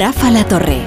Rafa La Torre.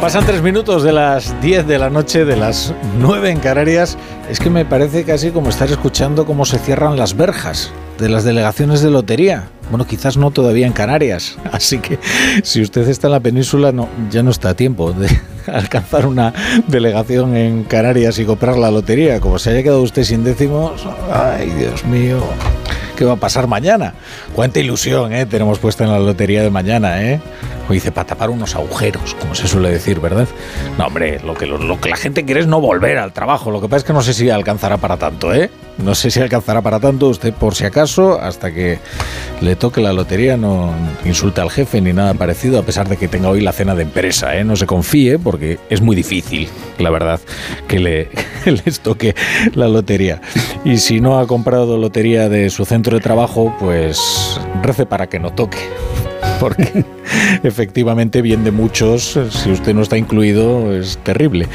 Pasan tres minutos de las 10 de la noche, de las 9 en Canarias. Es que me parece casi como estar escuchando cómo se cierran las verjas de las delegaciones de lotería. Bueno, quizás no todavía en Canarias. Así que si usted está en la península, no, ya no está a tiempo de alcanzar una delegación en Canarias y comprar la lotería. Como se haya quedado usted sin décimos, ay Dios mío. ¿Qué va a pasar mañana? Cuánta ilusión ¿eh? tenemos puesta en la lotería de mañana, ¿eh? O dice, para tapar unos agujeros, como se suele decir, ¿verdad? No, hombre, lo que, lo, que la gente quiere es no volver al trabajo. Lo que pasa es que no sé si alcanzará para tanto, ¿eh? No sé si alcanzará para tanto usted, por si acaso, hasta que le toque la lotería, no insulta al jefe ni nada parecido, a pesar de que tenga hoy la cena de empresa, ¿eh? No se confíe, porque es muy difícil, la verdad, que le, les toque la lotería. Y si no ha comprado lotería de su centro de trabajo, pues rece para que no toque porque efectivamente bien de muchos, si usted no está incluido, es terrible.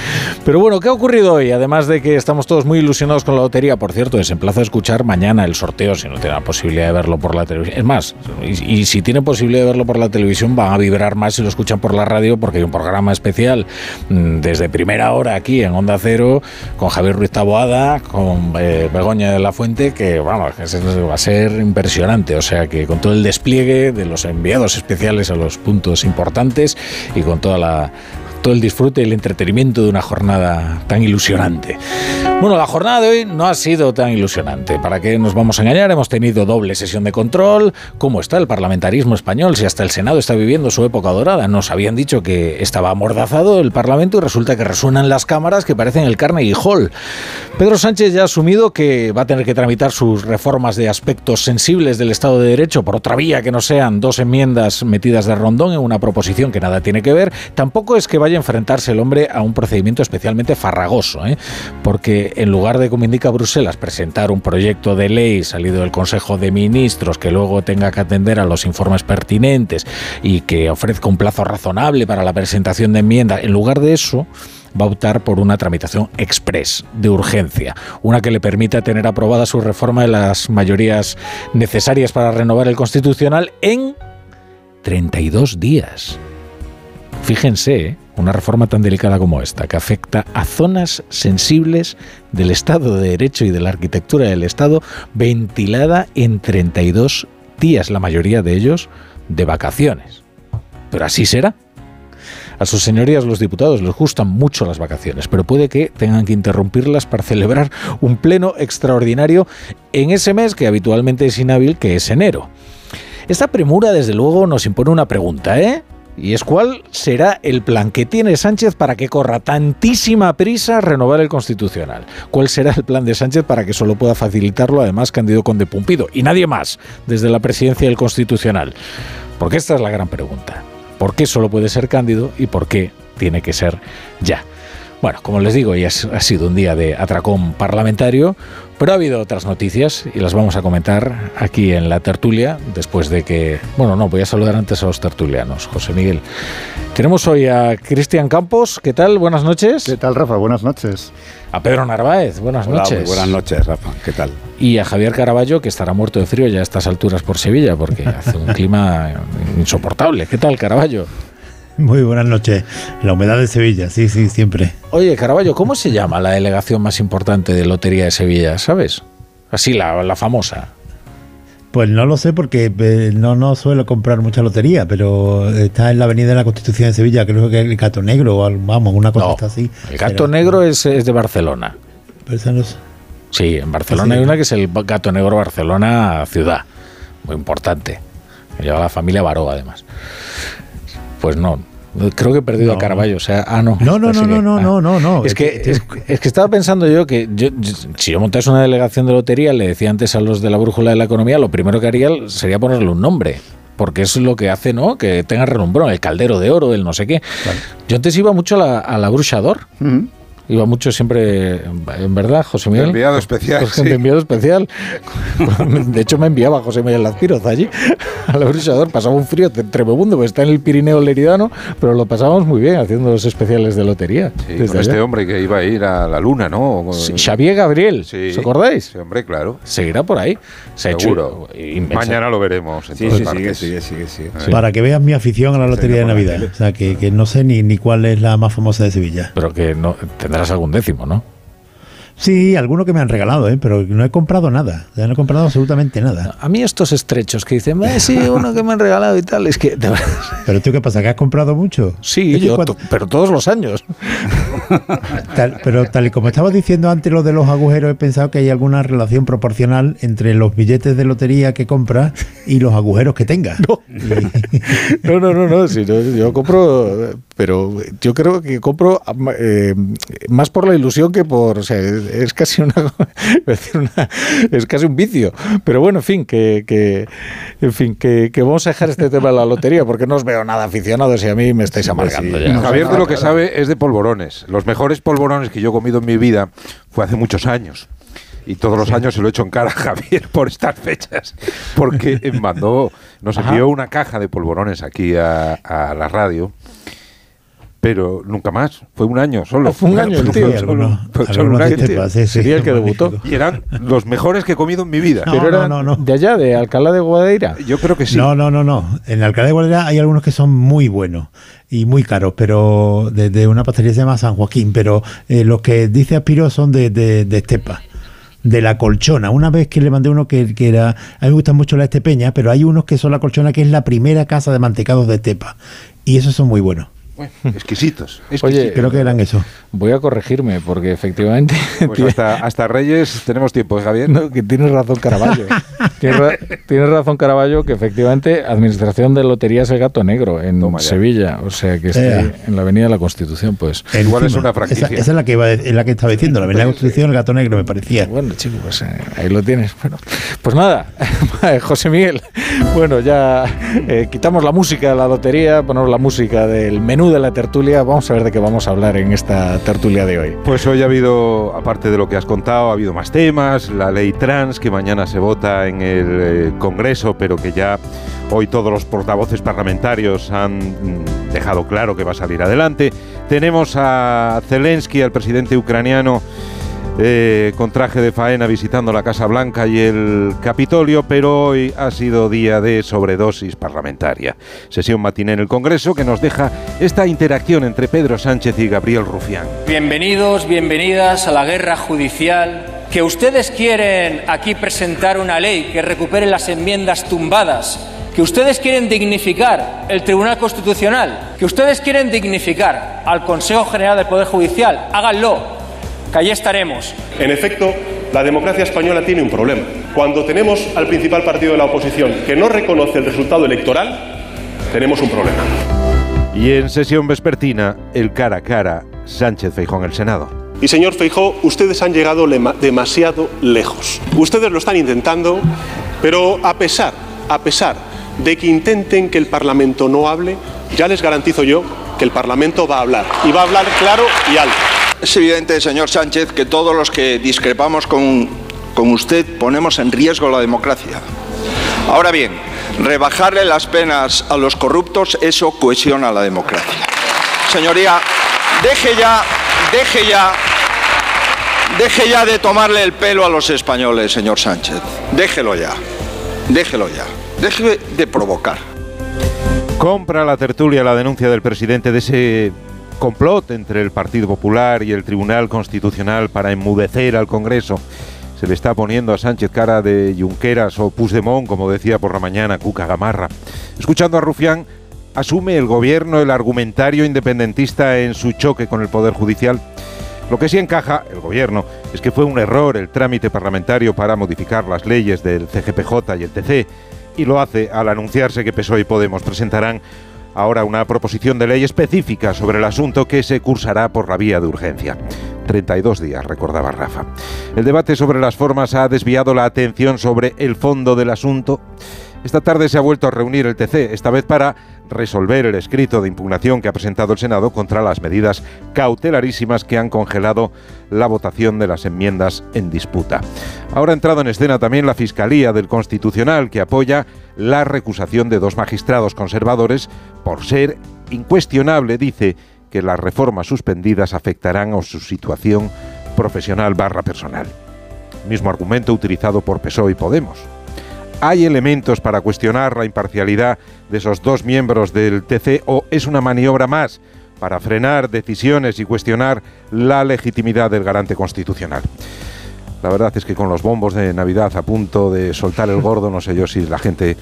Pero bueno, ¿qué ha ocurrido hoy? Además de que estamos todos muy ilusionados con la lotería, por cierto, les emplazo a escuchar mañana el sorteo si no tiene la posibilidad de verlo por la televisión. Es más, y, si tiene posibilidad de verlo por la televisión, van a vibrar más si lo escuchan por la radio, porque hay un programa especial mm, desde primera hora aquí en Onda Cero con Javier Ruiz Taboada, con eh, Begoña de la Fuente, que vamos, va a ser impresionante. O sea que con todo el despliegue de los enviados especiales a los puntos importantes y con toda la todo el disfrute y el entretenimiento de una jornada tan ilusionante. Bueno, la jornada de hoy no ha sido tan ilusionante. ¿Para qué nos vamos a engañar? Hemos tenido doble sesión de control. ¿Cómo está el parlamentarismo español? Si hasta el Senado está viviendo su época dorada. Nos habían dicho que estaba amordazado el Parlamento y resulta que resuenan las cámaras que parecen el Carnegie Hall. Pedro Sánchez ya ha asumido que va a tener que tramitar sus reformas de aspectos sensibles del Estado de Derecho por otra vía que no sean dos enmiendas metidas de rondón en una proposición que nada tiene que ver. Tampoco es que vaya enfrentarse el hombre a un procedimiento especialmente farragoso, ¿eh? porque en lugar de, como indica Bruselas, presentar un proyecto de ley salido del Consejo de Ministros que luego tenga que atender a los informes pertinentes y que ofrezca un plazo razonable para la presentación de enmiendas, en lugar de eso, va a optar por una tramitación express, de urgencia, una que le permita tener aprobada su reforma de las mayorías necesarias para renovar el Constitucional en 32 días. Fíjense, ¿eh? Una reforma tan delicada como esta, que afecta a zonas sensibles del Estado de Derecho y de la arquitectura del Estado, ventilada en 32 días, la mayoría de ellos de vacaciones. Pero así será. A sus señorías los diputados les gustan mucho las vacaciones, pero puede que tengan que interrumpirlas para celebrar un pleno extraordinario en ese mes que habitualmente es inhábil, que es enero. Esta premura, desde luego, nos impone una pregunta, ¿eh? Y es cuál será el plan que tiene Sánchez para que corra tantísima prisa renovar el constitucional. ¿Cuál será el plan de Sánchez para que solo pueda facilitarlo además Candido Conde Pumpido y nadie más desde la presidencia del constitucional? Porque esta es la gran pregunta. ¿Por qué solo puede ser Cándido y por qué tiene que ser ya? Bueno, como les digo, ya ha sido un día de atracón parlamentario, pero ha habido otras noticias y las vamos a comentar aquí en la tertulia, después de que, bueno, no, voy a saludar antes a los tertulianos, José Miguel. Tenemos hoy a Cristian Campos, ¿qué tal? Buenas noches. ¿Qué tal, Rafa? Buenas noches. A Pedro Narváez, buenas noches. buenas noches, Rafa, ¿qué tal? Y a Javier Caraballo, que estará muerto de frío ya a estas alturas por Sevilla, porque hace un clima insoportable. ¿Qué tal, Caraballo? Muy buenas noches. La humedad de Sevilla, sí, sí, siempre. Oye, Caraballo, ¿cómo se llama la delegación más importante de Lotería de Sevilla? ¿Sabes? Así, la, la famosa. Pues no lo sé porque eh, no, no suelo comprar mucha lotería, pero está en la Avenida de la Constitución de Sevilla, creo que es el Gato Negro, o vamos, una cosa así. El Gato Negro es, de Barcelona. Sí, en Barcelona hay una que es el Gato Negro Barcelona Ciudad, muy importante. lleva la familia Baró, además. Pues no, Creo que he perdido a Caraballo, o sea, ah, no. No, no, no, no, no, no, no, no, Es que, es, que estaba pensando yo que si yo montase una delegación de lotería, le decía antes a los de la brújula de la economía, lo primero que haría sería ponerle un nombre. Porque es lo que hace, ¿no? Que tenga renombrón, el caldero de oro, el no sé qué. Yo antes iba mucho a la, a la Bruchador. Iba mucho siempre, en verdad, José Miguel. enviado especial. Pues gente enviado especial. De hecho, me enviaba José Miguel Lazpiroz allí, al abrisador. Pasaba un frío tremendo, porque está en el Pirineo Leridano, pero lo pasábamos muy bien haciendo los especiales de lotería. Sí, con este hombre que iba a ir a la luna, ¿no? Sí, Xavier Gabriel, sí, ¿os acordáis? Sí, hombre, claro. Seguirá por ahí. Se Seguro. Mañana lo veremos. En sí, sí, sigue, sigue, sigue, sigue, Para que veas mi afición a la lotería de Navidad. O sea, que, que no sé ni, ni cuál es la más famosa de Sevilla. Pero que no tendrás algún décimo, ¿no? Sí, alguno que me han regalado, ¿eh? pero no he comprado nada. no he comprado absolutamente nada. A mí estos estrechos que dicen, eh, sí, uno que me han regalado y tal, es que... pero tú qué pasa, que has comprado mucho. Sí, yo, pero todos los años. pero tal y como estabas diciendo antes lo de los agujeros, he pensado que hay alguna relación proporcional entre los billetes de lotería que compras y los agujeros que tengas. No, no, no, no, yo compro, pero yo creo que compro eh, más por la ilusión que por... O sea, es casi una, es casi un vicio. Pero bueno, en fin, que, en fin, que, vamos a dejar este tema de la lotería porque no os veo nada aficionados y a mí me estáis amargando ya. Javier de lo que sabe es de polvorones. Los mejores polvorones que yo he comido en mi vida fue hace muchos años y todos los años se lo he hecho en cara a Javier por estas fechas, porque mandó, nos envió una caja de polvorones aquí a, a la radio pero nunca más. Fue un año solo. Ah, fue un año, tío. solo un año. Sería el que debutó. Y eran los mejores que he comido en mi vida. pero eran de allá, de Alcalá de Guadaira. Yo creo que sí. No, no, no, no. En Alcalá de Guadaira hay algunos que son muy buenos y muy caros, pero de, una pastelería se llama San Joaquín. Pero eh, los que dice Aspiro son de, de, de Estepa de la colchona. Una vez que le mandé uno que, que, era. A mí me gustan mucho las estepeñas, pero hay unos que son la colchona, que es la primera casa de mantecados de Estepa. Y esos son muy buenos. Bueno, exquisitos, Oye, creo que eran eso. Voy a corregirme porque efectivamente. Pues hasta, Reyes tenemos tiempo, ¿eh, Javier. No, que tienes razón, Caraballo. tienes, razón, Caraballo, que efectivamente Administración de Loterías El Gato Negro en Sevilla. O sea, que está en la Avenida de la Constitución, pues. Igual es una franquicia. Esa, es la que, iba, la que estaba diciendo, la Avenida de la Constitución El Gato Negro, me parecía. Bueno, chicos, pues eh, ahí lo tienes. Bueno, pues nada, José Miguel. Bueno, ya eh, quitamos la música de la lotería, ponemos la música del menú de la tertulia, vamos a ver de qué vamos a hablar en esta tertulia de hoy. Pues hoy ha habido, aparte de lo que has contado, ha habido más temas, la ley trans que mañana se vota en el eh, Congreso, pero que ya hoy todos los portavoces parlamentarios han mm, dejado claro que va a salir adelante. Tenemos a Zelensky, al presidente ucraniano, eh, con traje de faena visitando la Casa Blanca y el Capitolio, pero hoy ha sido día de sobredosis parlamentaria. Sesión matiné en el Congreso que nos deja esta interacción entre Pedro Sánchez y Gabriel Rufián. Bienvenidos, bienvenidas a la guerra judicial. Que ustedes quieren aquí presentar una ley que recupere las enmiendas tumbadas que ustedes quieren dignificar el Tribunal Constitucional, que ustedes quieren dignificar al Consejo General del Poder Judicial, háganlo que allí estaremos. En efecto, la democracia española tiene un problema. Cuando tenemos al principal partido de la oposición que no reconoce el resultado electoral, tenemos un problema. Y en sesión vespertina, el cara a cara Sánchez Feijó en el Senado. Y señor Feijó, ustedes han llegado demasiado lejos. Ustedes lo están intentando, pero a pesar, a pesar de que intenten que el Parlamento no hable, ya les garantizo yo que el Parlamento va a hablar. Y va a hablar claro y alto. Es evidente, señor Sánchez, que todos los que discrepamos con, con usted ponemos en riesgo la democracia. Ahora bien, rebajarle las penas a los corruptos, eso cohesiona la democracia. Señoría, deje ya, deje ya, deje ya de tomarle el pelo a los españoles, señor Sánchez. Déjelo ya, déjelo ya, deje de provocar. Compra la tertulia la denuncia del presidente de ese complot entre el Partido Popular y el Tribunal Constitucional para enmudecer al Congreso. Se le está poniendo a Sánchez cara de Junqueras o Puigdemont, como decía por la mañana Cuca Gamarra. Escuchando a Rufián, ¿asume el gobierno el argumentario independentista en su choque con el Poder Judicial? Lo que sí encaja el gobierno es que fue un error el trámite parlamentario para modificar las leyes del CGPJ y el TC, y lo hace al anunciarse que PSOE y Podemos presentarán ahora una proposición de ley específica sobre el asunto que se cursará por la vía de urgencia. 32 días, recordaba Rafa. El debate sobre las formas ha desviado la atención sobre el fondo del asunto. Esta tarde se ha vuelto a reunir el TC, esta vez para resolver el escrito de impugnación que ha presentado el Senado contra las medidas cautelarísimas que han congelado la votación de las enmiendas en disputa. Ahora ha entrado en escena también la Fiscalía del Constitucional, que apoya la recusación de dos magistrados conservadores por ser incuestionable, dice, que las reformas suspendidas afectarán a su situación profesional barra personal. Mismo argumento utilizado por PSOE y Podemos. ¿Hay elementos para cuestionar la imparcialidad de esos dos miembros del TC o es una maniobra más para frenar decisiones y cuestionar la legitimidad del garante constitucional? La verdad es que con los bombos de Navidad a punto de soltar el gordo, no sé yo si la gente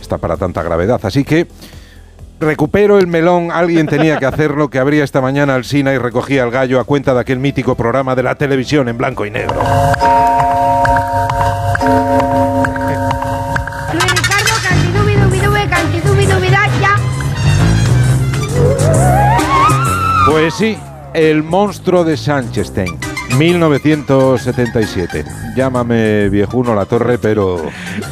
está para tanta gravedad. Así que recupero el melón, alguien tenía que hacerlo, que abría esta mañana al Sina y recogía el gallo a cuenta de aquel mítico programa de la televisión en blanco y negro. Pues sí, el monstruo de Sanchestein, 1977. Llámame viejuno la torre, pero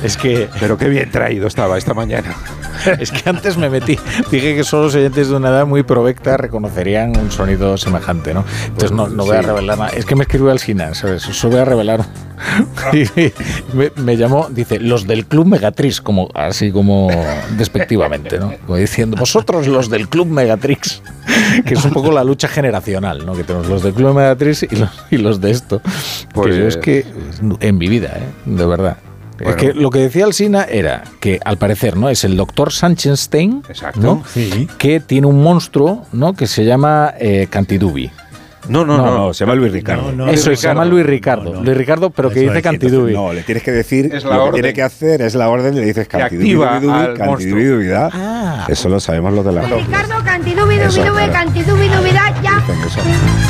es que pero qué bien traído estaba esta mañana. es que antes me metí, dije que solo los oyentes de una edad muy provecta reconocerían un sonido semejante, ¿no? Entonces no, no voy a revelar nada. Es que me escribió al Sina, ¿sabes? Solo voy a revelar. me, me, llamó, dice, los del Club Megatrix, como, así como despectivamente, ¿no? Como diciendo, vosotros los del Club Megatrix, que es un poco la lucha generacional, ¿no? Que tenemos los del Club Megatrix y los, y los de esto. Pues yo es que en mi vida, ¿eh? De verdad. Es que lo que decía Alsina era que al parecer no es el doctor Sanchenstein, Exacto. ¿no? Sí. que tiene un monstruo ¿no? que se llama eh, Cantidubi. No, no, no. No, se llama Luis Ricardo. No, no, Eso, Luis se llama Ricardo. Luis Ricardo. No, no. Luis Ricardo, pero que Eso dice es, Cantidubi. No, le tienes que decir Es la lo que orden. tiene que hacer, es la orden, le dices Que cantidubi, cantidubi, dubi, da. Ah. Eso lo sabemos los de la Ricardo, cantidubi, Eso, dubi, dubi, claro. cantidubi, ya.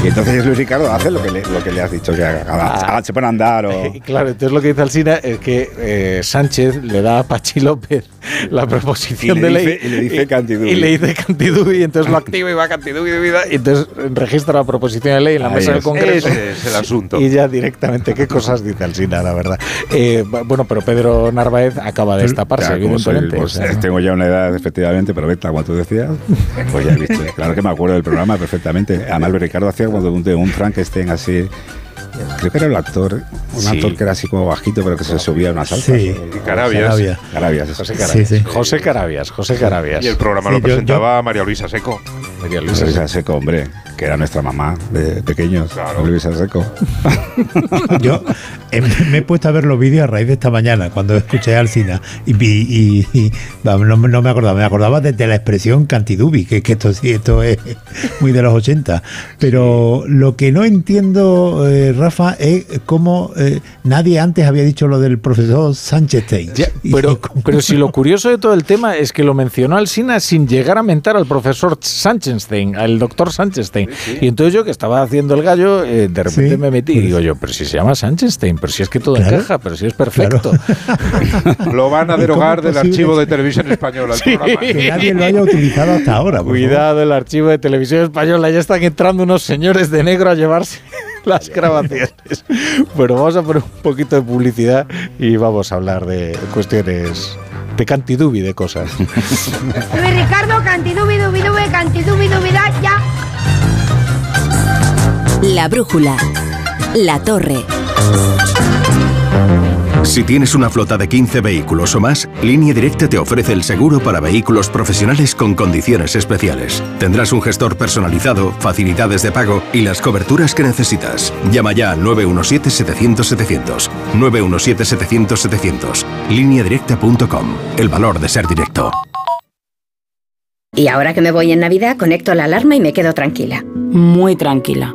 Y entonces Luis Ricardo hace lo que le, lo que le has dicho que haga. Ah. Se pone a andar o... Claro, entonces lo que dice Alsina es que eh, Sánchez le da a Pachi López la proposición de dice- ley y le dice Cantidubi. y le dice Cantidubi, y entonces lo activa y va Cantidubi, y entonces registra la proposición de ley en la Ahí mesa del es. Congreso. Ese es el asunto. Y ya directamente, qué cosas dice Alsina, la verdad. Eh, bueno, pero Pedro Narváez acaba de destaparse, Ya, como soy, evidentemente. pues, o sea, ¿no? tengo ya una edad, efectivamente, pero vete, como tú decías, pues ya he visto. Claro que me acuerdo del programa perfectamente. Además, Ricardo hacía de un, un Frankenstein así. Creo que era el actor, un Sí. actor que era así como bajito, pero que se subía a unas altas. Sí. Carabias. Sarabia. Carabias. José Sí, Carabias. sí. José Carabias, José Carabias. Y el programa Sí, lo yo- presentaba María Luisa Seco. María Luisa. Luisa Seco, hombre, que era nuestra mamá de pequeños. Claro. Luisa Seco. Yo eh, me he puesto a ver los vídeos a raíz de esta mañana, cuando escuché a Alcina. Y, vi- y- y- no, no me acordaba, me acordaba desde la expresión cantidubi, que, que esto sí, esto es muy de los 80. Pero lo que no entiendo, eh, Rafa, es cómo eh, nadie antes había dicho lo del profesor Sánchez. Ya, pero, pero si lo curioso de todo el tema es que lo mencionó Alsina sin llegar a mentar al profesor Sanchenstein, al doctor Y entonces yo que estaba haciendo el gallo, eh, de repente Sí, me metí y pues- digo yo, pero si se llama Sanchenstein, pero si es que todo Claro. encaja, pero si es perfecto. Lo van a ¿Y derogar del archivo de televisión española. Sí. que nadie lo haya utilizado hasta ahora. por favor. Cuidado, el archivo de televisión española, ya están entrando unos señores de negro a llevarse las grabaciones. Pero vamos a poner un poquito de publicidad y vamos a hablar de cuestiones de cantidubi de cosas. Luis Ricardo, cantidubi, dubi, dubi, cantidubi, dubi, da, ya. La brújula. La torre. Si tienes una flota de 15 vehículos o más, Línea Directa te ofrece el seguro para vehículos profesionales con condiciones especiales. Tendrás un gestor personalizado, facilidades de pago y las coberturas que necesitas. Llama ya al 917-700-700. 917-700-700. Lineadirecta.com. El valor de ser directo. Y ahora que me voy en Navidad, conecto la alarma y me quedo tranquila. Muy tranquila.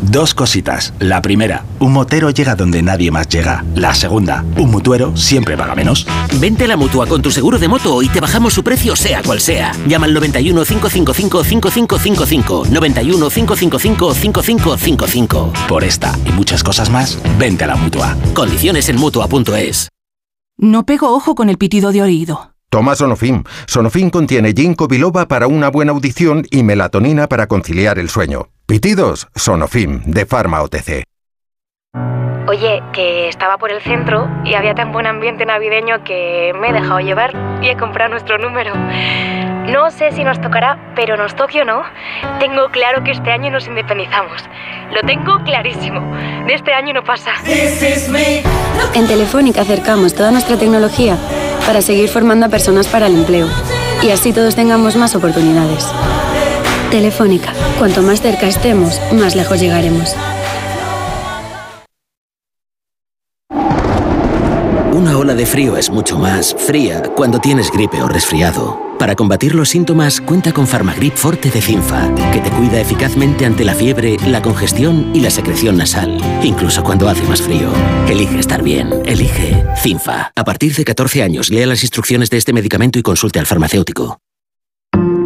Dos cositas. La primera, un motero llega donde nadie más llega. La segunda, un mutuero siempre paga menos. Vente a la mutua con tu seguro de moto y te bajamos su precio sea cual sea. Llama al 91 555 5555. 91 555 5555. Por esta y muchas cosas más, vente a la mutua. Condiciones en mutua.es. No pego ojo con el pitido de oído. Toma Sonofim. Sonofim contiene ginkgo biloba para una buena audición y melatonina para conciliar el sueño. Pitidos, Sonofim, de Pharma OTC. Oye, que estaba por el centro y había tan buen ambiente navideño que me he dejado llevar y he comprado nuestro número. No sé si nos tocará, pero nos toque o no, tengo claro que este año nos independizamos. Lo tengo clarísimo. De este año no pasa. En Telefónica acercamos toda nuestra tecnología para seguir formando a personas para el empleo y así todos tengamos más oportunidades. Telefónica, cuanto más cerca estemos, más lejos llegaremos. Una ola de frío es mucho más fría cuando tienes gripe o resfriado. Para combatir los síntomas, cuenta con Farmagrip Forte de Cinfa, que te cuida eficazmente ante la fiebre, la congestión y la secreción nasal, incluso cuando hace más frío. Elige estar bien, elige Cinfa. A partir de 14 años, lea las instrucciones de este medicamento y consulte al farmacéutico.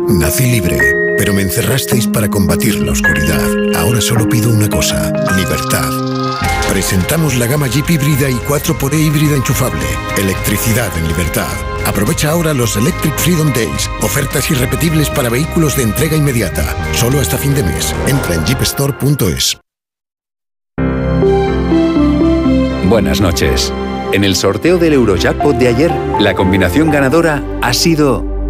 Nací libre, pero me encerrasteis para combatir la oscuridad. Ahora solo pido una cosa, libertad. Presentamos la gama Jeep híbrida y 4xE híbrida enchufable. Electricidad en libertad. Aprovecha ahora los Electric Freedom Days. Ofertas irrepetibles para vehículos de entrega inmediata. Solo hasta fin de mes. Entra en jeepstore.es. Buenas noches. En el sorteo del Eurojackpot de ayer, la combinación ganadora ha sido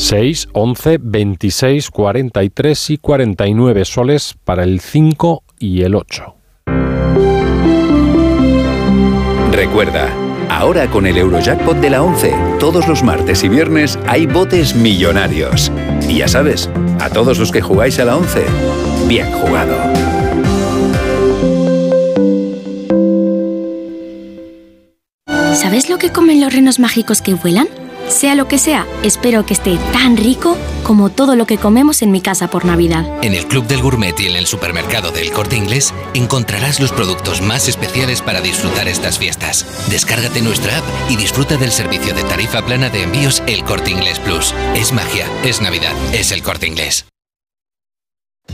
6, 11, 26, 43 y 49 soles para el 5 y el 8. Recuerda, ahora con el Eurojackpot de la 11, todos los martes y viernes hay botes millonarios. Y ya sabes, a todos los que jugáis a la 11, bien jugado. ¿Sabes lo que comen los renos mágicos que vuelan? Sea lo que sea, espero que esté tan rico como todo lo que comemos en mi casa por Navidad. En el Club del Gourmet y en el supermercado del Corte Inglés encontrarás los productos más especiales para disfrutar estas fiestas. Descárgate nuestra app y disfruta del servicio de tarifa plana de envíos El Corte Inglés Plus. Es magia, es Navidad, es el Corte Inglés.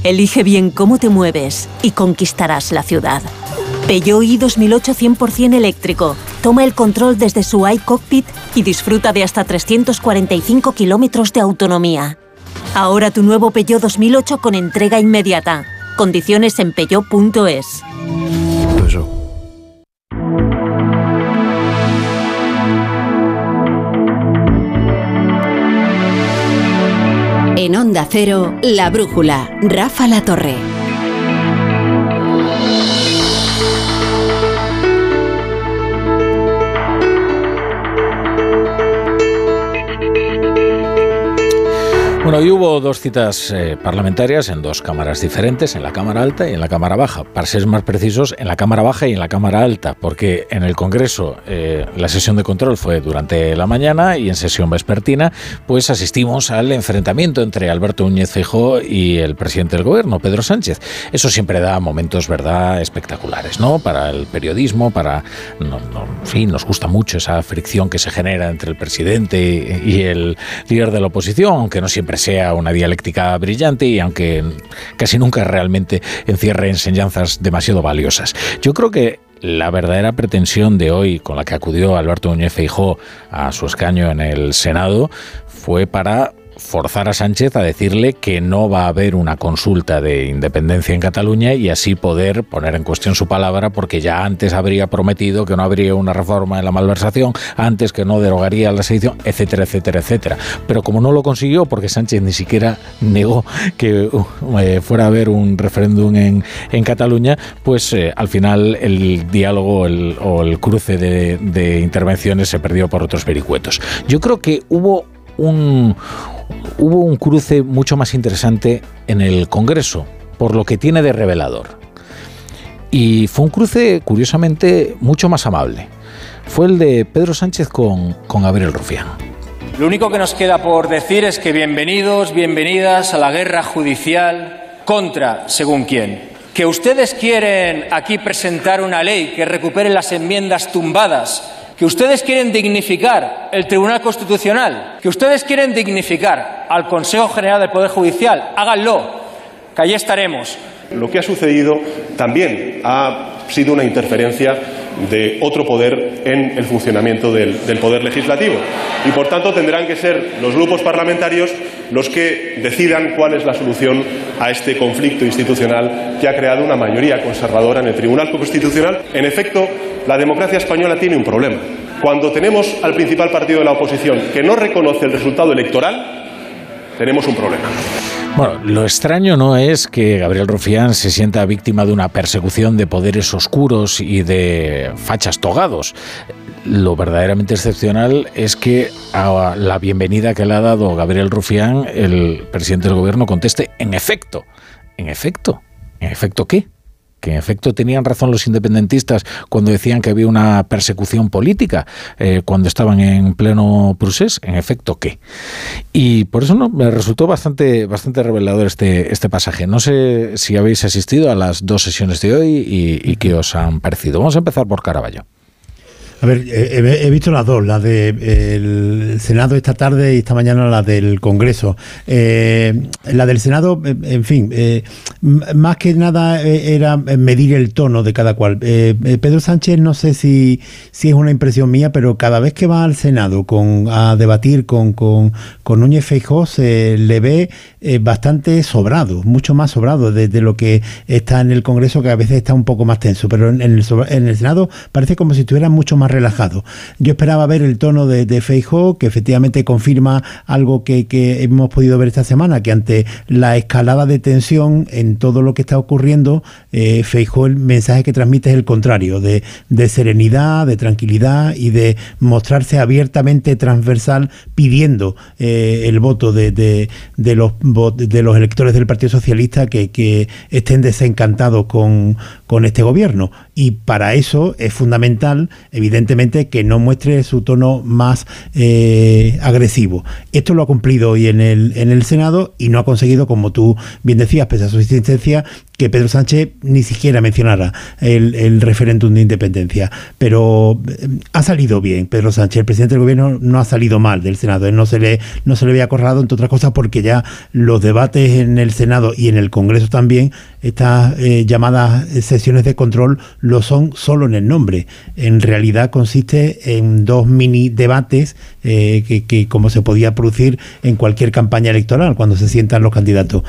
Elige bien cómo te mueves y conquistarás la ciudad. Peugeot i 2008 100% eléctrico. Toma el control desde su iCockpit y disfruta de hasta 345 kilómetros de autonomía. Ahora tu nuevo Peugeot 2008 con entrega inmediata. Condiciones en peugeot.es. En Onda Cero, La Brújula, Rafa La Torre. Bueno, hoy hubo dos citas eh, parlamentarias en dos cámaras diferentes, en la Cámara Alta y en la Cámara Baja. Para ser más precisos, en la Cámara Baja y en la Cámara Alta, porque en el Congreso eh, la sesión de control fue durante la mañana y en sesión vespertina, pues asistimos al enfrentamiento entre Alberto Núñez Feijóo y el presidente del Gobierno, Pedro Sánchez. Eso siempre da momentos, verdad, espectaculares, ¿no? Para el periodismo, para, en fin, nos gusta mucho esa fricción que se genera entre el presidente y el líder de la oposición, aunque no siempre sea una dialéctica brillante y aunque casi nunca realmente encierre enseñanzas demasiado valiosas. Yo creo que la verdadera pretensión de hoy con la que acudió Alberto Núñez Feijóo a su escaño en el Senado fue para forzar a Sánchez a decirle que no va a haber una consulta de independencia en Cataluña y así poder poner en cuestión su palabra porque ya antes habría prometido que no habría una reforma de la malversación, antes que no derogaría la sedición, etcétera, etcétera, etcétera. Pero como no lo consiguió, porque Sánchez ni siquiera negó que uh, fuera a haber un referéndum en, en Cataluña, pues eh, al final el diálogo o el cruce de, de intervenciones se perdió por otros vericuetos. Yo creo que hubo un, hubo un cruce mucho más interesante en el Congreso, por lo que tiene de revelador. Y fue un cruce, curiosamente, mucho más amable. Fue el de Pedro Sánchez con, con Gabriel Rufián. Lo único que nos queda por decir es que bienvenidos, bienvenidas a la guerra judicial contra, según quién. que ustedes quieren aquí presentar una ley que recupere las enmiendas tumbadas, que ustedes quieren dignificar el Tribunal Constitucional, que ustedes quieren dignificar al Consejo General del Poder Judicial, háganlo, que allí estaremos. Lo que ha sucedido también ha sido una interferencia de otro poder en el funcionamiento del, del, poder legislativo. Y por tanto tendrán que ser los grupos parlamentarios los que decidan cuál es la solución a este conflicto institucional que ha creado una mayoría conservadora en el Tribunal Constitucional. En efecto, la democracia española tiene un problema. Cuando tenemos al principal partido de la oposición que no reconoce el resultado electoral, tenemos un problema. Bueno, lo extraño no es que Gabriel Rufián se sienta víctima de una persecución de poderes oscuros y de fachas togados. Lo verdaderamente excepcional es que a la bienvenida que le ha dado Gabriel Rufián, el presidente del gobierno conteste, en efecto, en efecto, en efecto qué? Que en efecto tenían razón los independentistas cuando decían que había una persecución política eh, cuando estaban en pleno procés, en efecto qué. Y por eso no, me resultó bastante, bastante revelador este, este pasaje. No sé si habéis asistido a las dos sesiones de hoy y qué os han parecido. Vamos a empezar por Caraballo. Ver, he, visto las dos, la del Senado esta tarde y esta mañana la del Congreso. Eh, la del Senado, en fin, eh, más que nada eh, era medir el tono de cada cual. Pedro Sánchez, no sé si, si es una impresión mía, pero cada vez que va al Senado con, a debatir con, con, con Núñez Feijóo se le ve bastante sobrado, mucho más sobrado de, lo que está en el Congreso, que a veces está un poco más tenso. Pero en el, en el Senado parece como si estuviera mucho más relajado. Yo esperaba ver el tono de, de Feijóo, que efectivamente confirma algo que, hemos podido ver esta semana, que ante la escalada de tensión en todo lo que está ocurriendo, eh, Feijóo el mensaje que transmite es el contrario, de, serenidad, de tranquilidad y de mostrarse abiertamente transversal pidiendo eh, el voto de, los, de los electores del Partido Socialista que, que estén desencantados con, con este gobierno. Y para eso es fundamental, evidentemente, que no muestre su tono más eh, agresivo. Esto lo ha cumplido hoy en el, en el Senado y no ha conseguido, como tú bien decías, pese a su insistencia, que Pedro Sánchez ni siquiera mencionara el, referéndum de independencia. Pero eh, ha salido bien Pedro Sánchez, el presidente del gobierno no ha salido mal del Senado, no se le, no se le había acorralado, entre otras cosas, porque ya los debates en el Senado y en el Congreso también, estas eh, llamadas sesiones de control, lo son solo en el nombre. En realidad consiste en dos mini debates eh, que, que, como se podía producir en cualquier campaña electoral, cuando se sientan los candidatos.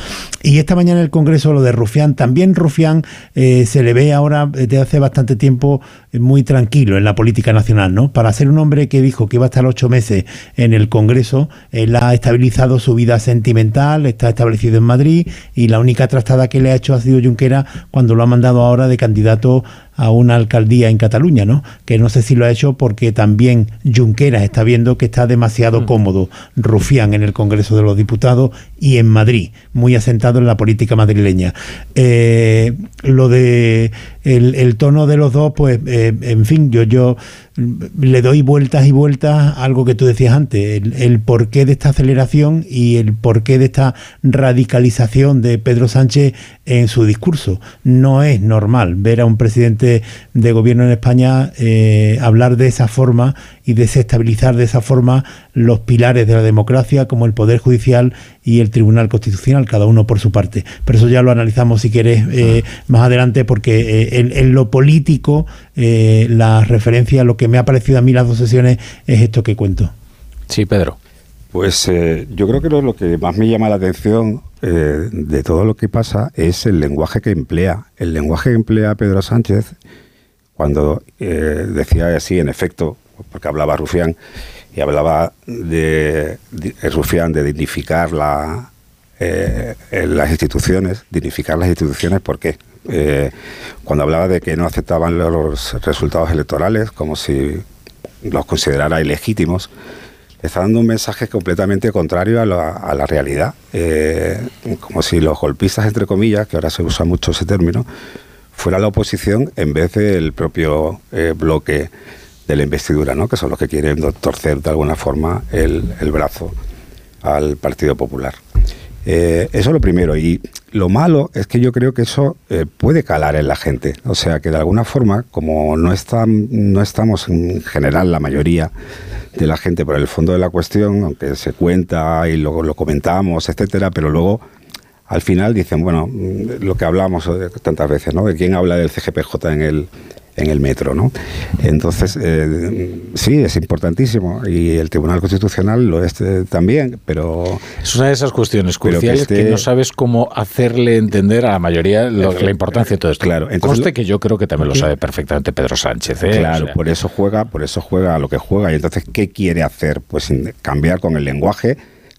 Y esta mañana el Congreso, lo de Rufián, también Rufián eh, se le ve ahora desde hace bastante tiempo eh, muy tranquilo en la política nacional, ¿no? Para ser un hombre que dijo que iba a estar ocho meses en el Congreso, él ha estabilizado su vida sentimental, está establecido en Madrid y la única trastada que le ha hecho ha sido Junquera cuando lo ha mandado ahora de candidato a una alcaldía en Cataluña, ¿no? Que no sé si lo ha hecho porque también Junqueras está viendo que está demasiado mm. cómodo Rufián en el Congreso de los Diputados y en Madrid, muy asentado en la política madrileña. Eh, lo de el, tono de los dos, pues, eh, en fin, yo, yo le doy vueltas y vueltas a algo que tú decías antes, el, porqué de esta aceleración y el porqué de esta radicalización de Pedro Sánchez en su discurso. No es normal ver a un presidente de gobierno en España eh, hablar de esa forma y desestabilizar de esa forma los pilares de la democracia como el Poder Judicial y el Tribunal Constitucional, cada uno por su parte. Pero eso ya lo analizamos si quieres eh, más adelante porque eh, en, lo político eh, la referencia, lo que me ha parecido a mí las dos sesiones es esto que cuento. Sí, Pedro. Pues yo creo que lo, que más me llama la atención de todo lo que pasa es el lenguaje que emplea. El lenguaje que emplea Pedro Sánchez cuando decía así, en efecto, porque hablaba Rufián, y hablaba de, Rufián de dignificar la, eh, las instituciones, dignificar las instituciones, ¿por qué? Eh, cuando hablaba de que no aceptaban los resultados electorales como si los considerara ilegítimos, está dando un mensaje completamente contrario a la, realidad, eh, como si los golpistas, entre comillas, que ahora se usa mucho ese término, fuera la oposición en vez del propio bloque de la investidura, ¿no? que son los que quieren torcer de alguna forma el, brazo al Partido Popular. Eh, eso es lo primero. Y lo malo es que yo creo que eso eh, puede calar en la gente. O sea, que de alguna forma, como no, están, no estamos en general la mayoría de la gente por el fondo de la cuestión, aunque se cuenta y luego lo comentamos, etcétera, pero luego al final dicen, bueno, mm, lo que hablamos eh, tantas veces, ¿no? De quién habla del CGPJ en el, en el metro, ¿no? Entonces, eh, sí, es importantísimo y el Tribunal Constitucional lo es eh, también, pero... Es una de esas cuestiones que cruciales que, no sabes cómo hacerle entender a la mayoría lo- la importancia de todo esto. Claro, entonces Conste que yo creo que también lo sabe perfectamente Pedro Sánchez. ¿eh? Claro, O sea, por eso juega, por eso juega a lo que juega. Y entonces, ¿qué quiere hacer? Pues cambiar con el lenguaje,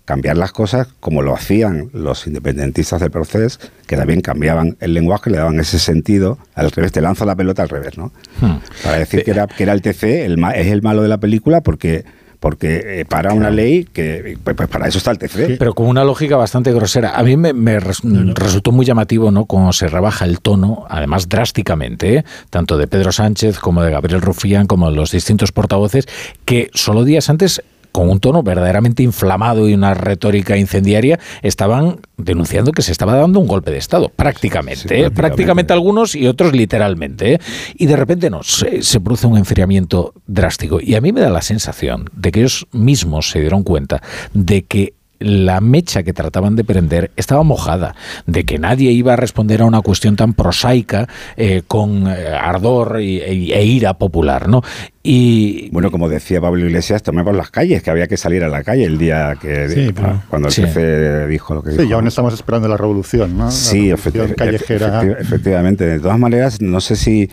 cambiar las cosas como lo hacían los independentistas del proceso, que también cambiaban el lenguaje, le daban ese sentido al revés, te lanza la pelota al revés, ¿no? Hmm. Para decir que era, que era el TC, el ma- es el malo de la película porque porque eh, para una ley que pues, pues para eso está el TC. Pero con una lógica bastante grosera. A mí me, me res- resultó muy llamativo, ¿no? Cómo se rebaja el tono, además drásticamente, ¿eh? tanto de Pedro Sánchez como de Gabriel Rufián, como de los distintos portavoces, que solo días antes con un tono verdaderamente inflamado y una retórica incendiaria, estaban denunciando que se estaba dando un golpe de Estado, prácticamente, ¿eh? prácticamente. prácticamente. algunos y otros literalmente. ¿eh? Y de repente no, se, se produce un enfriamiento drástico. Y a mí me da la sensación de que ellos mismos se dieron cuenta de que la mecha que trataban de prender estaba mojada, de que nadie iba a responder a una cuestión tan prosaica eh, con eh, ardor y, e, e ira popular, ¿no? Y bueno, como decía Pablo Iglesias, tomemos las calles, que había que salir a la calle el día que Sí, pero- cuando el Sí. TC dijo lo que dijo. Sí, y aún estamos esperando la revolución, ¿no? La Sí, revolución efecti- callejera. efecti- efectivamente. De todas maneras, no sé si,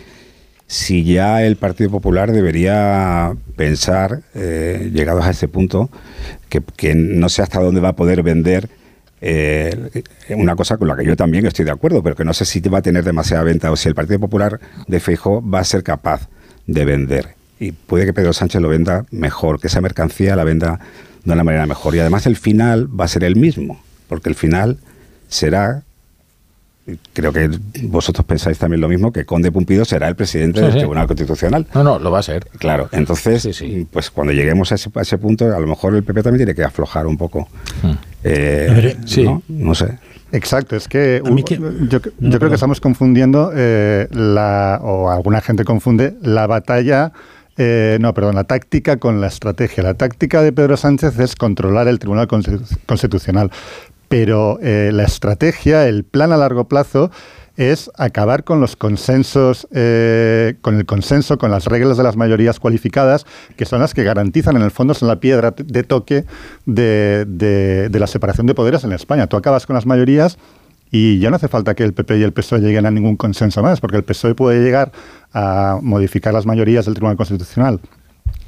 si ya el Partido Popular debería pensar, eh, llegados a ese punto, que, no sé hasta dónde va a poder vender eh, una cosa con la que yo también estoy de acuerdo, pero que no sé si va a tener demasiada venta o si el Partido Popular de Feijóo va a ser capaz de vender. Y puede que Pedro Sánchez lo venda mejor, que esa mercancía la venda de una manera mejor. Y además el final va a ser el mismo, porque el final será creo que vosotros pensáis también lo mismo, que Conde Pumpido será el presidente Sí, del sí. Tribunal Constitucional. No, no, lo va a ser. Claro, entonces, pues cuando lleguemos a ese, a ese punto, a lo mejor el PP también tiene que aflojar un poco. Eh, A ver, sí. ¿no? No sé. Exacto, es que, hubo- que- yo, No, creo perdón. que estamos confundiendo eh, la, o alguna gente confunde la batalla, eh, no, perdón, la táctica con la estrategia. La táctica de Pedro Sánchez es controlar el Tribunal Constitu- Constitucional, pero eh, la estrategia, el plan a largo plazo es acabar con los consensos, eh, con el consenso, con las reglas de las mayorías cualificadas, que son las que garantizan, en el fondo, son la piedra de toque de, de- la separación de poderes en España. Tú acabas con las mayorías y ya no hace falta que el PP y el PSOE lleguen a ningún consenso más, porque el PSOE puede llegar a modificar las mayorías del Tribunal Constitucional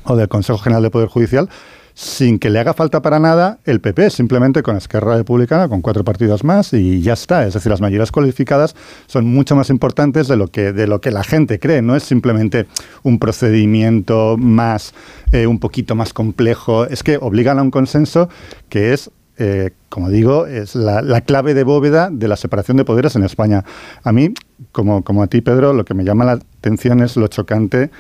o del Consejo General de Poder Judicial sin que le haga falta para nada el PP, simplemente con Esquerra Republicana, con cuatro partidos más y ya está. Es decir, las mayorías cualificadas son mucho más importantes de lo que, de lo que la gente cree. No es simplemente un procedimiento más, eh, un poquito más complejo. Es que obligan a un consenso que es eh, como digo, es la, la clave de bóveda de la separación de poderes en España. A mí, como, como a ti, Pedro, lo que me llama la atención es lo chocante.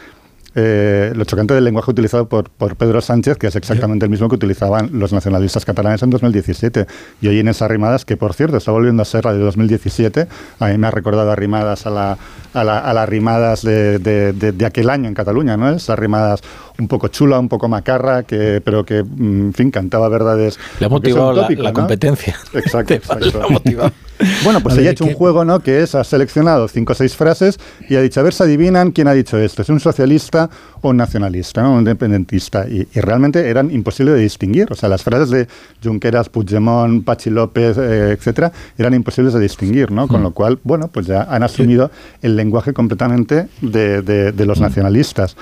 Eh, lo chocante del lenguaje utilizado por, por Pedro Sánchez, que es exactamente el mismo que utilizaban los nacionalistas catalanes en 2017. Y hoy en esas rimadas, que por cierto está volviendo a ser la de 2017, a mí me ha recordado a rimadas a, la, a, la- a las rimadas de, de- de- de aquel año en Cataluña, ¿no? Esas rimadas un poco chula, un poco macarra, que, pero que, mm, en fin, cantaba verdades. Le ha motivado la, utópico, la ¿no? competencia. Exacto, exacto. Bueno, pues A ella ha hecho ¿qué- un juego, ¿no? Que es, ha seleccionado cinco o seis frases y ha dicho, a ver si adivinan quién ha dicho esto. ¿Es un socialista o un nacionalista, ¿no? un independentista? Y, y realmente eran imposibles de distinguir. O sea, las frases de Junqueras, Puigdemont, Pachi López, eh, etcétera, eran imposibles de distinguir, ¿no? Mm. Con lo cual, bueno, pues ya han asumido el lenguaje completamente de, de- de Mm. los nacionalistas.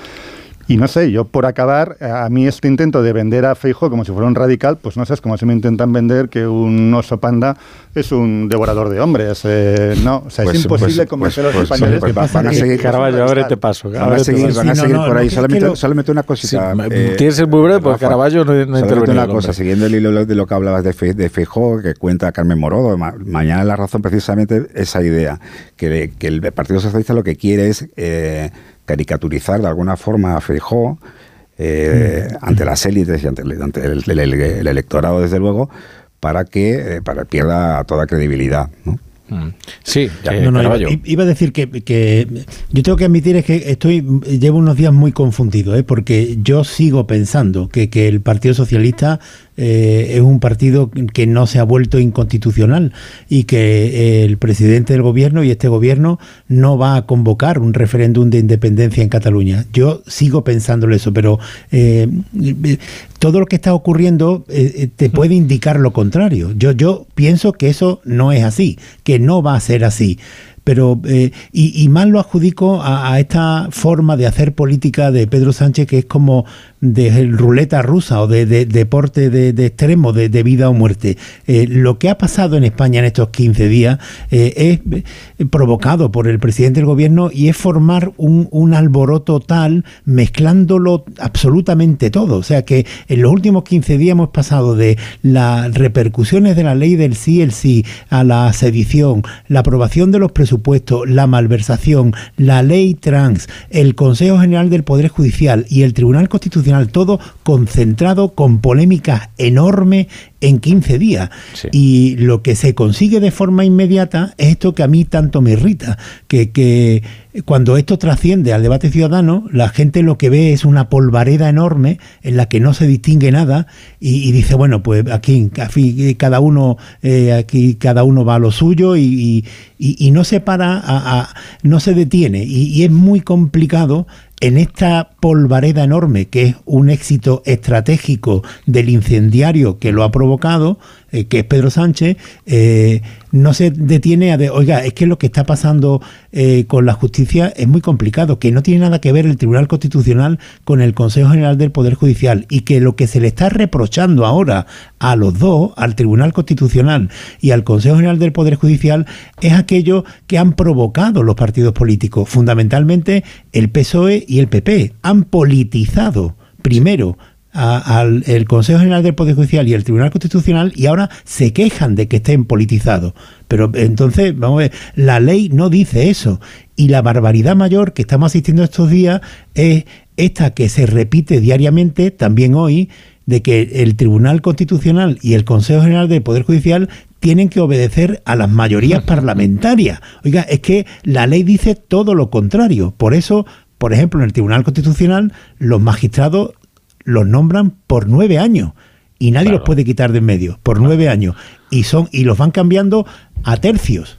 Y no sé, yo por acabar, a mí este intento de vender a Feijo como si fuera un radical, pues no sé, es como si me intentan vender que un oso panda es un devorador de hombres. eh, no, o sea, Pues- es imposible pues- convencer pues- a los pues- españoles pues que van- a seguir- Caravaggio, ábrete paso. Van a seguir, van a Sí, no, seguir no, por no, ahí. que- solamente, que lo- solamente una cosita. eh, Sí, tienes el muy breve, porque Caravaggio no, no solamente intervenido una cosa, siguiendo el hilo de lo que hablabas de, Fe, de Feijó, que cuenta Carmen Morodo, ma- mañana La Razón precisamente esa idea, que, que el Partido Socialista lo que quiere es eh, caricaturizar de alguna forma a Feijó eh, ante las élites y ante, el, ante el- el- el- el electorado, desde luego, para que para que pierda toda credibilidad. ¿no? Mm. Sí, iba, a decir que, yo tengo que admitir es que estoy llevo unos días muy confundido, ¿eh? porque yo sigo pensando que, que el Partido Socialista eh, es un partido que no se ha vuelto inconstitucional y que el presidente del gobierno y este gobierno no va a convocar un referéndum de independencia en Cataluña. Yo sigo pensándolo eso, pero eh, todo lo que está ocurriendo eh, te puede indicar lo contrario. Yo, yo pienso que eso no es así, que no va a ser así pero eh, y, más lo adjudico a, esta forma de hacer política de Pedro Sánchez que es como de ruleta rusa o de, deporte de, extremo, de, vida o muerte. Eh, lo que ha pasado en España en estos 15 días eh, es provocado por el presidente del gobierno y es formar un, alboroto tal mezclándolo absolutamente todo. O sea que en los últimos 15 días hemos pasado de las repercusiones de la ley del sí, el sí, a la sedición, la aprobación de los presupuestos, supuesto, la malversación, la ley trans, el Consejo General del Poder Judicial y el Tribunal Constitucional, todo concentrado con polémicas enormes en 15 días. Y lo que se consigue de forma inmediata es esto que a mí tanto me irrita, que, que cuando esto trasciende al debate ciudadano, la gente lo que ve es una polvareda enorme en la que no se distingue nada y, dice, bueno, pues aquí, cada uno eh, aquí cada uno va a lo suyo y, no se para, a, no se detiene y es muy complicado en esta polvareda enorme, que es un éxito estratégico del incendiario que lo ha provocado, eh, que es Pedro Sánchez, eh, no se detiene a de, oiga, es que lo que está pasando eh, con la justicia es muy complicado, que no tiene nada que ver el Tribunal Constitucional con el Consejo General del Poder Judicial y que lo que se le está reprochando ahora a los dos, al Tribunal Constitucional y al Consejo General del Poder Judicial, es aquello que han provocado los partidos políticos, fundamentalmente el PSOE y el PP. Han politizado primero al el Consejo General del Poder Judicial y el Tribunal Constitucional y ahora se quejan de que estén politizados. Pero entonces, vamos a ver, la ley no dice eso. Y la barbaridad mayor que estamos asistiendo estos días es esta que se repite diariamente, también hoy, de que el Tribunal Constitucional y el Consejo General del Poder Judicial tienen que obedecer a las mayorías parlamentarias. Oiga, es que la ley dice todo lo contrario. Por eso, por ejemplo, en el Tribunal Constitucional, los magistrados los nombran por nueve años y nadie los puede quitar de en medio, por nueve años. Y, son, y los van cambiando a tercios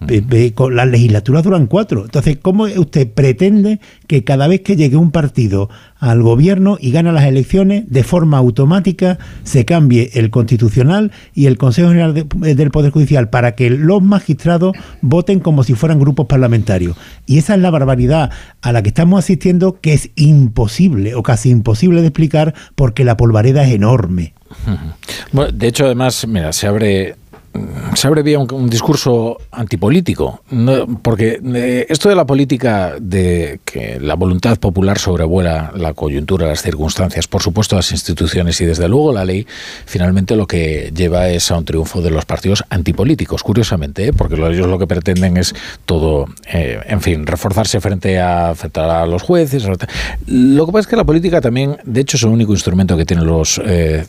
las legislaturas duran cuatro. Entonces, ¿cómo usted pretende que cada vez que llegue un partido al gobierno y gana las elecciones, de forma automática se cambie el constitucional y el Consejo General del Poder Judicial para que los magistrados voten como si fueran grupos parlamentarios? Y esa es la barbaridad a la que estamos asistiendo, que es imposible o casi imposible de explicar porque la polvareda es enorme. Bueno, de hecho, además, mira, se abre se abre un, un discurso antipolítico, porque eh, esto de la política de que la voluntad popular sobrevuela la coyuntura, las circunstancias, por supuesto las instituciones y desde luego la ley, finalmente lo que lleva es a un triunfo de los partidos antipolíticos, curiosamente, ¿eh? porque ellos lo que pretenden es todo, eh, en fin, reforzarse frente a, frente a los jueces. Lo que pasa es que la política también, de hecho, es el único instrumento que tienen los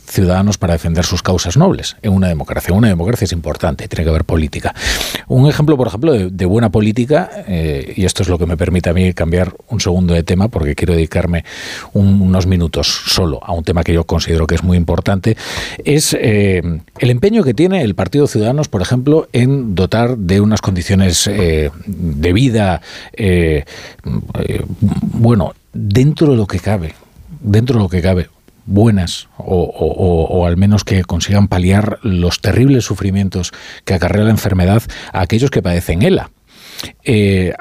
ciudadanos para defender sus causas nobles en una democracia. Una democracia importante, tiene que haber política. Un ejemplo, por ejemplo, de, buena política, eh, y esto es lo que me permite a mí cambiar un segundo de tema, porque quiero dedicarme unos minutos solo a un tema que yo considero que es muy importante, es eh, el empeño que tiene el Partido Ciudadanos, por ejemplo, en dotar de unas condiciones eh, de vida, bueno, dentro de lo que cabe, dentro de lo que cabe, buenas o, al menos que consigan paliar los terribles sufrimientos que acarrea la enfermedad a aquellos que padecen ELA. Eh,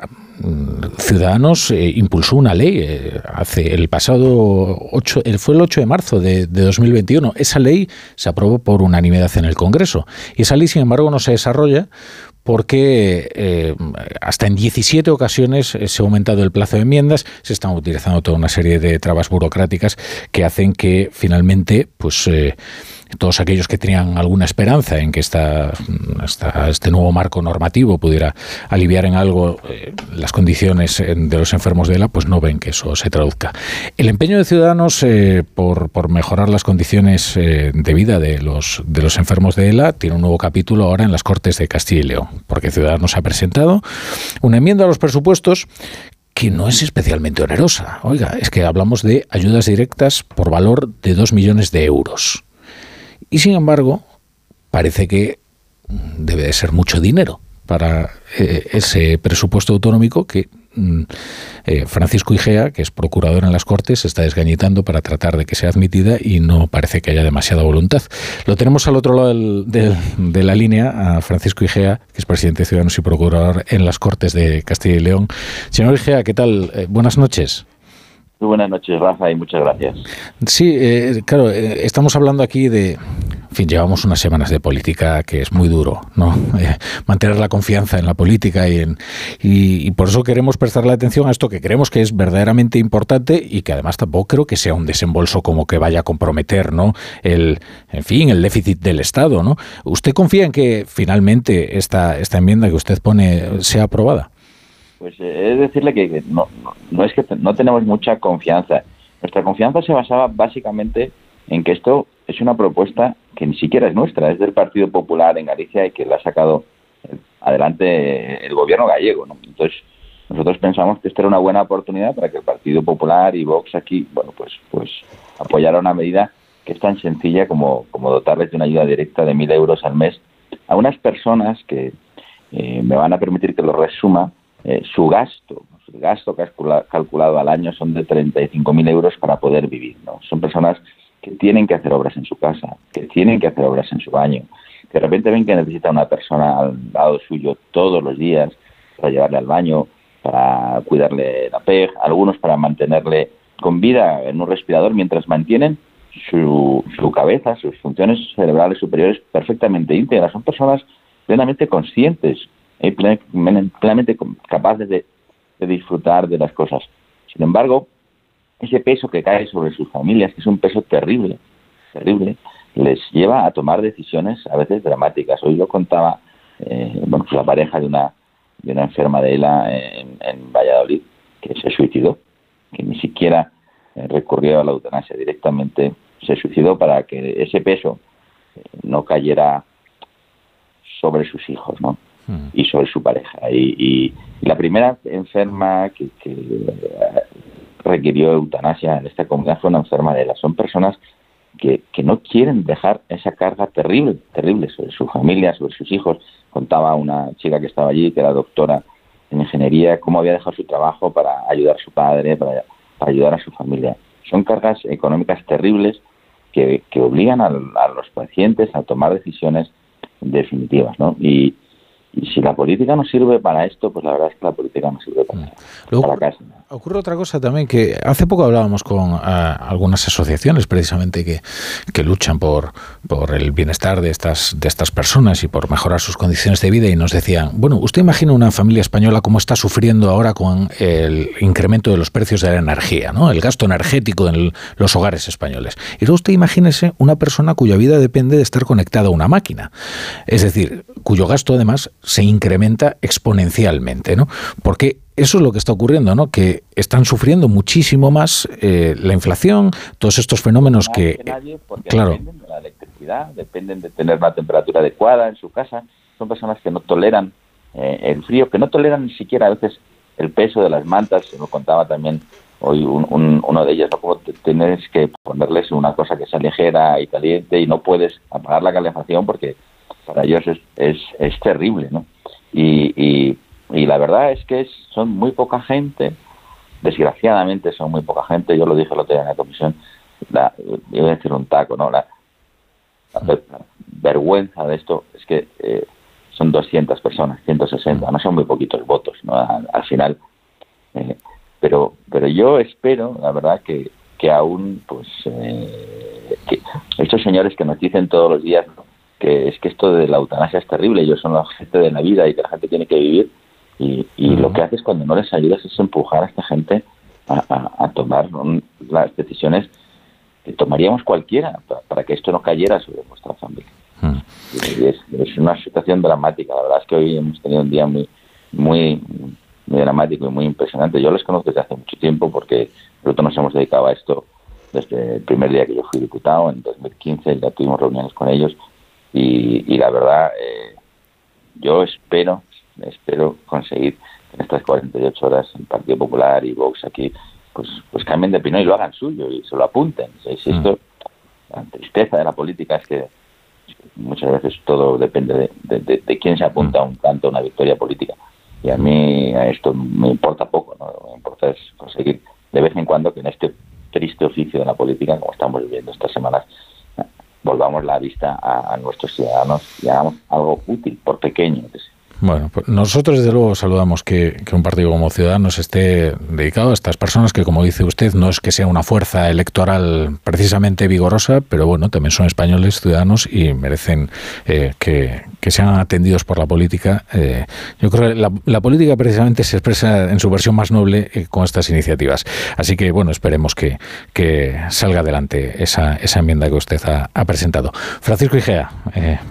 Ciudadanos eh, impulsó una ley eh, hace el pasado 8, fue el 8 de marzo de, de, 2021. Esa ley se aprobó por unanimidad en el Congreso y esa ley, sin embargo, no se desarrolla porque eh, hasta en 17 ocasiones eh, se ha aumentado el plazo de enmiendas, se están utilizando toda una serie de trabas burocráticas que hacen que finalmente pues eh, todos aquellos que tenían alguna esperanza en que esta, este nuevo marco normativo pudiera aliviar en algo eh, las condiciones de los enfermos de ELA, pues no ven que eso se traduzca. El empeño de Ciudadanos eh, por, mejorar las condiciones eh, de vida de los, de los enfermos de ELA tiene un nuevo capítulo ahora en las Cortes de Castilla y León, porque Ciudadanos ha presentado una enmienda a los presupuestos que no es especialmente onerosa. Oiga, es que hablamos de ayudas directas por valor de 2 millones de euros. Y sin embargo, parece que debe de ser mucho dinero para eh, ese presupuesto autonómico que mm, eh, Francisco Igea, que es procurador en las Cortes, está desgañitando para tratar de que sea admitida y no parece que haya demasiada voluntad. Lo tenemos al otro lado de la línea, a Francisco Igea, que es presidente de Ciudadanos y procurador en las Cortes de Castilla y León. Señor Igea, ¿qué tal? Eh, buenas noches. Muy buenas noches, Rafa, y muchas gracias. Sí, eh, claro, eh, estamos hablando aquí de, en fin, llevamos unas semanas de política que es muy duro, ¿no? Eh, mantener la confianza en la política y, en, y, por eso queremos prestarle atención a esto que creemos que es verdaderamente importante y que además tampoco creo que sea un desembolso como que vaya a comprometer, ¿no? El, en fin, el déficit del Estado, ¿no? ¿Usted confía en que finalmente esta, esta enmienda que usted pone sea aprobada? Pues eh, es decirle que no, no, es que no tenemos mucha confianza. Nuestra confianza se basaba básicamente en que esto es una propuesta que ni siquiera es nuestra, es del Partido Popular en Galicia y que la ha sacado adelante el gobierno gallego. Entonces, nosotros pensamos que esta era una buena oportunidad para que el Partido Popular y Vox aquí, bueno, pues, pues apoyara una medida que es tan sencilla como, como dotarles de una ayuda directa de mil euros al mes a unas personas que eh, me van a permitir que lo resuma, eh, su gasto, el gasto calculado al año son de 35.000 euros para poder vivir. ¿no? Son personas que tienen que hacer obras en su casa, que tienen que hacer obras en su baño, que de repente ven que necesita una persona al lado suyo todos los días para llevarle al baño, para cuidarle la PEG, algunos para mantenerle con vida en un respirador mientras mantienen su, su cabeza, sus funciones cerebrales superiores perfectamente íntegras. Son personas plenamente conscientes plenamente capaces de, disfrutar de las cosas. Sin embargo, ese peso que cae sobre sus familias, que es un peso terrible, terrible, les lleva a tomar decisiones a veces dramáticas. Hoy lo contaba eh, bueno, la pareja de una, de una enferma de ELA en, en Valladolid, que se suicidó, que ni siquiera eh, recurrió a la eutanasia, directamente se suicidó para que ese peso eh, no cayera sobre sus hijos, ¿no? Mm. y sobre su pareja. Y, la primera enferma que, requirió eutanasia en esta comunidad fue una enferma de ELA. Son personas que, que, no quieren dejar esa carga terrible, terrible sobre su familia, sobre sus hijos. Contaba una chica que estaba allí, que era doctora en ingeniería, cómo había dejado su trabajo para ayudar a su padre, para, ayudar a su familia. Son cargas económicas terribles que, que obligan a, a, los pacientes a tomar decisiones definitivas, ¿no? Y, y si la política no sirve para esto, pues la verdad es que la política no sirve para, Luego, para casa. Ocurre otra cosa también, que hace poco hablábamos con ah, algunas asociaciones precisamente que, que luchan por, por el bienestar de estas, de estas personas y por mejorar sus condiciones de vida y nos decían, bueno, usted imagina una familia española cómo está sufriendo ahora con el incremento de los precios de la energía, ¿no? el gasto energético en los hogares españoles. Y luego usted imagínese una persona cuya vida depende de estar conectada a una máquina. Es decir, cuyo gasto además se incrementa exponencialmente, ¿no? Porque eso es lo que está ocurriendo, ¿no? Que están sufriendo muchísimo más eh, la inflación, todos estos fenómenos que, claro, dependen de la electricidad, dependen de tener una temperatura adecuada en su casa. Son personas que no toleran eh, el frío, que no toleran ni siquiera a veces el peso de las mantas. Se lo contaba también hoy uno de ellos, ¿no? Como tienes que ponerles una cosa que sea ligera y caliente y no puedes apagar la calefacción porque para ellos es, es, es terrible, ¿no? Y, y, y, la verdad es que son muy poca gente, desgraciadamente son muy poca gente, yo lo dije el otro día en la comisión, la, iba a decir un taco, ¿no? La, vergüenza de esto es que eh, son 200 personas, 160, no son muy poquitos votos, ¿no? Al, final. Eh, pero, pero yo espero, la verdad, que, que aún, pues, eh, que estos señores que nos dicen todos los días, ¿no? que es que esto de la eutanasia es terrible, ellos son la gente de la vida y que la gente tiene que vivir y, lo que haces cuando no les ayudas es empujar a esta gente a, tomar las decisiones que tomaríamos cualquiera para, que esto no cayera sobre nuestra familia. Hmm. es, una situación dramática. La verdad es que hoy hemos tenido un día muy, muy, muy dramático y muy impresionante. Yo les conozco desde hace mucho tiempo porque nosotros nos hemos dedicado a esto desde el primer día que yo fui diputado, en 2015, ya tuvimos reuniones con ellos y, la verdad, eh, yo espero, espero conseguir en estas 48 horas el Partido Popular y Vox aquí pues pues cambien de opinión y lo hagan suyo y se lo apunten. Si mm. esto, la tristeza de la política es que muchas veces todo depende de, de, quién se apunta a un canto, a una victoria política. Y a mí a esto me importa poco, ¿no? Lo que me importa es conseguir de vez en cuando que en este triste oficio de la política, como estamos viviendo estas semanas, volvamos la vista a, nuestros ciudadanos y hagamos algo útil, por pequeño que sea. Bueno, pues nosotros desde luego saludamos que, un partido como Ciudadanos esté dedicado a estas personas que, como dice usted, no es que sea una fuerza electoral precisamente vigorosa, pero bueno, también son españoles, ciudadanos y merecen eh, que, sean atendidos por la política. Eh, yo creo que la, política precisamente se expresa en su versión más noble eh, con estas iniciativas. Así que bueno, esperemos que, salga adelante esa, esa enmienda que usted ha, presentado. Francisco Igea,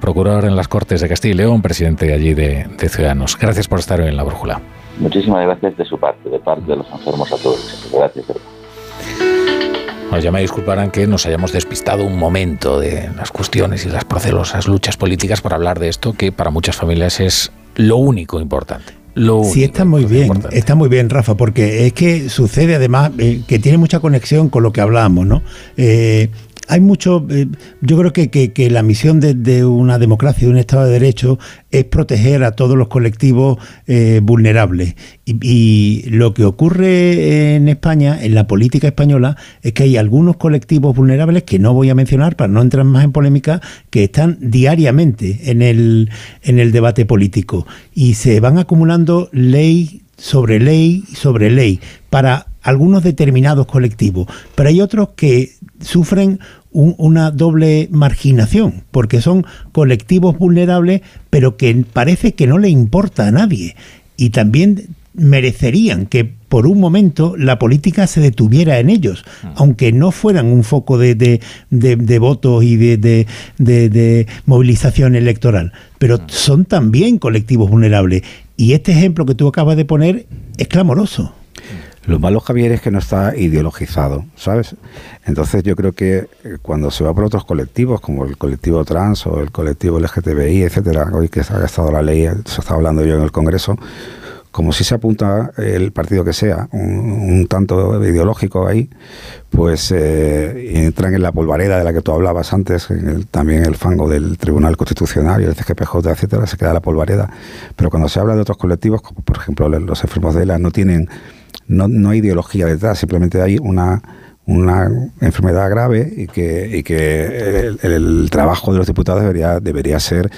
procurador en las Cortes de Castilla y León, presidente allí de Ciudadanos. Gracias por estar hoy en la brújula. Muchísimas gracias de su parte, de parte de los enfermos a todos. Gracias. ya me disculparán que nos hayamos despistado un momento de las cuestiones y las procelosas luchas políticas por hablar de esto, que para muchas familias es lo único importante. Lo sí, está muy bien, está muy bien, Rafa, porque es que sucede además eh, que tiene mucha conexión con lo que hablábamos, ¿no? Eh, hay mucho, eh, yo creo que, que, la misión de, una democracia, de un Estado de Derecho, es proteger a todos los colectivos eh, vulnerables. Y, lo que ocurre en España, en la política española, es que hay algunos colectivos vulnerables que no voy a mencionar para no entrar más en polémica, que están diariamente en el, en el debate político. Y se van acumulando ley sobre ley sobre ley para algunos determinados colectivos, pero hay otros que sufren una doble marginación, porque son colectivos vulnerables, pero que parece que no le importa a nadie. Y también merecerían que por un momento la política se detuviera en ellos, mm. aunque no fueran un foco de, de, de, votos y de, de, movilización electoral. Pero mm. son también colectivos vulnerables. Y este ejemplo que tú acabas de poner es clamoroso. Lo malo, Javier, es que no está ideologizado, ¿sabes? Entonces yo creo que eh, cuando se va por otros colectivos, como el colectivo trans o el colectivo LGTBI, etcétera, hoy que ha estado la ley, se está hablando yo en el Congreso, como si se apunta el partido que sea, un, tanto ideológico ahí, pues eh, entran en la polvareda de la que tú hablabas antes, en el, también el fango del Tribunal Constitucional y el CGPJ, etcétera, se queda la polvareda. Pero cuando se habla de otros colectivos, como por ejemplo los enfermos de ELA, no tienen no, no hay ideología detrás, simplemente hay una, una enfermedad grave y que, y que el, trabajo de los diputados debería, debería ser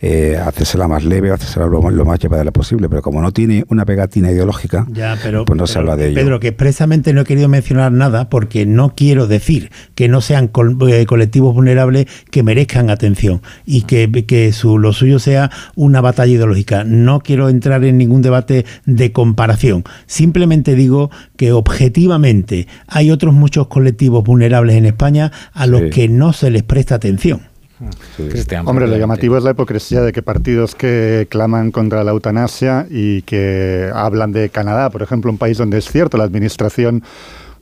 eh, hacérsela más leve, hacérsela lo, lo más llevadera posible, pero como no tiene una pegatina ideológica, pues no se habla de ello. Pedro, que expresamente no he querido mencionar nada porque no quiero decir que no sean eh, colectivos vulnerables que merezcan atención y que, que su, lo suyo sea una batalla ideológica. No quiero entrar en ningún debate de comparación. Simplemente digo que objetivamente hay otros muchos colectivos vulnerables en España a los que no se les presta atención. Hombre, lo llamativo es la hipocresía de que partidos que claman contra la eutanasia y que hablan de Canadá, por ejemplo, un país donde es cierto, la administración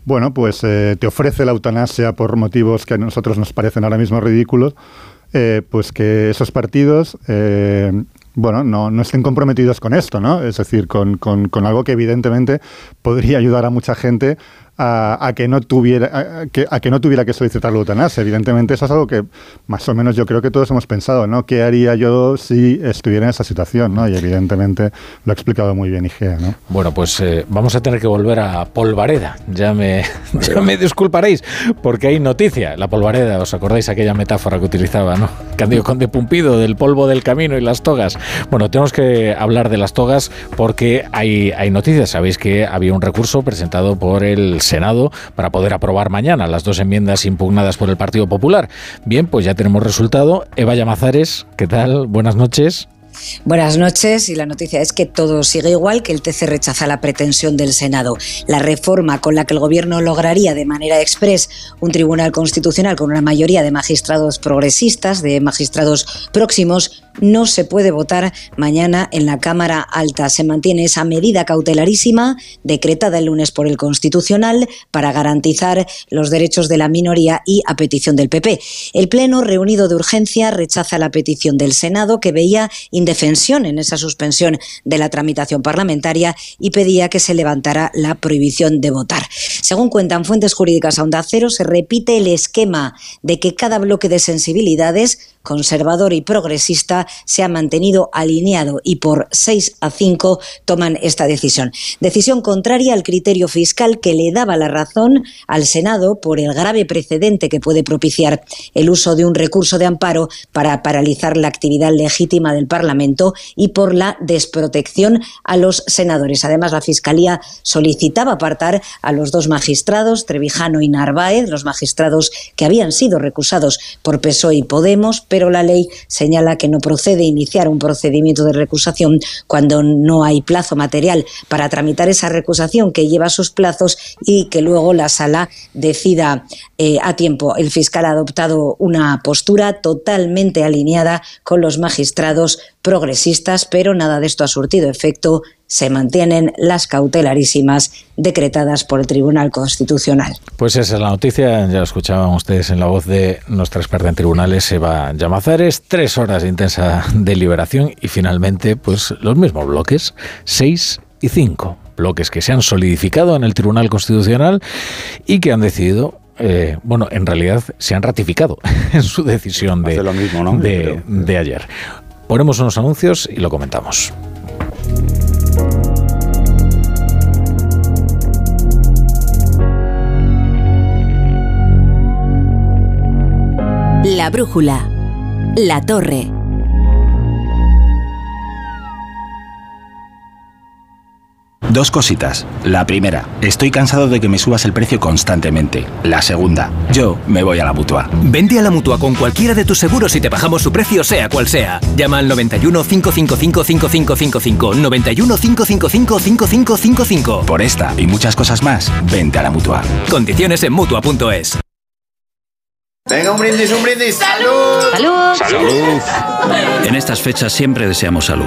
bueno, pues eh, te ofrece la eutanasia por motivos que a nosotros nos parecen ahora mismo ridículos, eh, pues que esos partidos, eh, bueno, no, no, estén comprometidos con esto, ¿no? Es decir, con, con, con, algo que evidentemente podría ayudar a mucha gente a, que no tuviera a, que, a que no tuviera que solicitar la eutanasia. Evidentemente eso es algo que más o menos yo creo que todos hemos pensado, ¿no? ¿Qué haría yo si estuviera en esa situación, ¿no? Y evidentemente lo ha explicado muy bien Igea, ¿no? Bueno, pues eh, vamos a tener que volver a Polvareda. Ya me, ya me disculparéis porque hay noticia. La Polvareda, ¿os acordáis aquella metáfora que utilizaba, ¿no? Candido Conde Pumpido, del polvo del camino y las togas. Bueno, tenemos que hablar de las togas porque hay, hay noticias. Sabéis que había un recurso presentado por el Senado para poder aprobar mañana las dos enmiendas impugnadas por el Partido Popular. Bien, pues ya tenemos resultado. Eva Llamazares, ¿qué tal? Buenas noches. Buenas noches y la noticia es que todo sigue igual, que el TC rechaza la pretensión del Senado. La reforma con la que el Gobierno lograría de manera express un tribunal constitucional con una mayoría de magistrados progresistas, de magistrados próximos, no se puede votar mañana en la Cámara Alta. Se mantiene esa medida cautelarísima decretada el lunes por el Constitucional para garantizar los derechos de la minoría y a petición del PP. El Pleno, reunido de urgencia, rechaza la petición del Senado que veía indefensión en esa suspensión de la tramitación parlamentaria y pedía que se levantara la prohibición de votar. Según cuentan fuentes jurídicas a Onda Cero, se repite el esquema de que cada bloque de sensibilidades conservador y progresista se ha mantenido alineado y por 6 a 5 toman esta decisión. Decisión contraria al criterio fiscal que le daba la razón al Senado por el grave precedente que puede propiciar el uso de un recurso de amparo para paralizar la actividad legítima del Parlamento y por la desprotección a los senadores. Además, la Fiscalía solicitaba apartar a los dos magistrados, Trevijano y Narváez, los magistrados que habían sido recusados por PSOE y Podemos, pero la ley señala que no procede iniciar un procedimiento de recusación cuando no hay plazo material para tramitar esa recusación que lleva sus plazos y que luego la sala decida eh, a tiempo. El fiscal ha adoptado una postura totalmente alineada con los magistrados progresistas, pero nada de esto ha surtido efecto se mantienen las cautelarísimas decretadas por el Tribunal Constitucional. Pues esa es la noticia, ya lo escuchaban ustedes en la voz de nuestra experta en tribunales, Eva Llamazares, tres horas de intensa deliberación y finalmente pues los mismos bloques, seis y cinco bloques que se han solidificado en el Tribunal Constitucional y que han decidido eh, bueno, en realidad se han ratificado en su decisión de, de, de ayer. Ponemos unos anuncios y lo comentamos. La brújula. La torre. Dos cositas. La primera, estoy cansado de que me subas el precio constantemente. La segunda, yo me voy a la mutua. Vente a la mutua con cualquiera de tus seguros y te bajamos su precio, sea cual sea. Llama al 91 555 5555. 91 555 5555. Por esta y muchas cosas más, vente a la mutua. Condiciones en mutua.es. Venga, un brindis, un brindis. ¡Salud! ¡Salud! ¡Salud! En estas fechas siempre deseamos salud.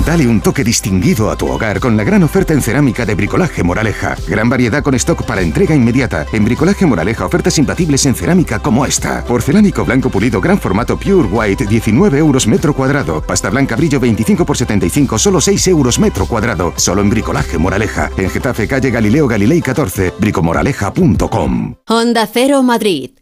Dale un toque distinguido a tu hogar con la gran oferta en cerámica de Bricolaje Moraleja. Gran variedad con stock para entrega inmediata. En Bricolaje Moraleja ofertas imbatibles en cerámica como esta. Porcelánico blanco pulido gran formato Pure White 19 euros metro cuadrado. Pasta blanca brillo 25 por 75 solo 6 euros metro cuadrado. Solo en Bricolaje Moraleja. En Getafe calle Galileo Galilei 14. bricomoraleja.com. Honda Cero Madrid.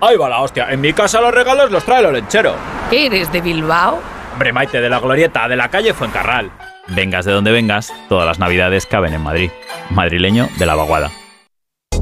Ahí va la hostia. En mi casa los regalos los trae el olenchero. ¿Eres de Bilbao? Hombre, Maite, de la glorieta, de la calle Fuencarral. Vengas de donde vengas, todas las navidades caben en Madrid. Madrileño de la vaguada.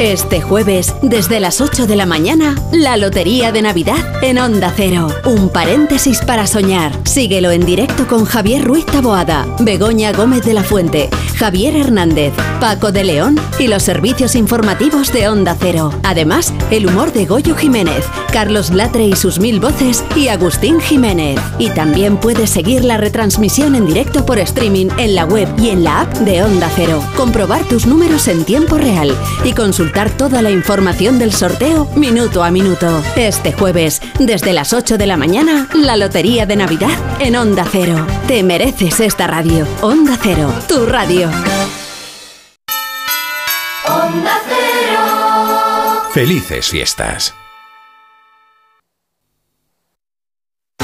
Este jueves, desde las 8 de la mañana, la Lotería de Navidad en Onda Cero. Un paréntesis para soñar. Síguelo en directo con Javier Ruiz Taboada, Begoña Gómez de la Fuente, Javier Hernández, Paco de León y los servicios informativos de Onda Cero. Además, el humor de Goyo Jiménez, Carlos Latre y sus mil voces y Agustín Jiménez. Y también puedes seguir la retransmisión en directo por streaming en la web y en la app de Onda Cero. Comprobar tus números en tiempo real y consultar toda la información del sorteo minuto a minuto. Este jueves, desde las 8 de la mañana, la Lotería de Navidad en Onda Cero. Te mereces esta radio. Onda Cero, tu radio. Onda Cero. Felices fiestas.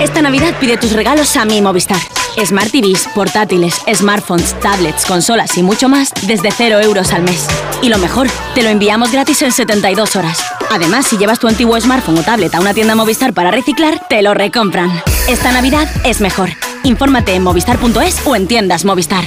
Esta Navidad pide tus regalos a mi Movistar. Smart TVs, portátiles, smartphones, tablets, consolas y mucho más desde 0 euros al mes. Y lo mejor, te lo enviamos gratis en 72 horas. Además, si llevas tu antiguo smartphone o tablet a una tienda Movistar para reciclar, te lo recompran. Esta Navidad es mejor. Infórmate en movistar.es o en tiendas Movistar.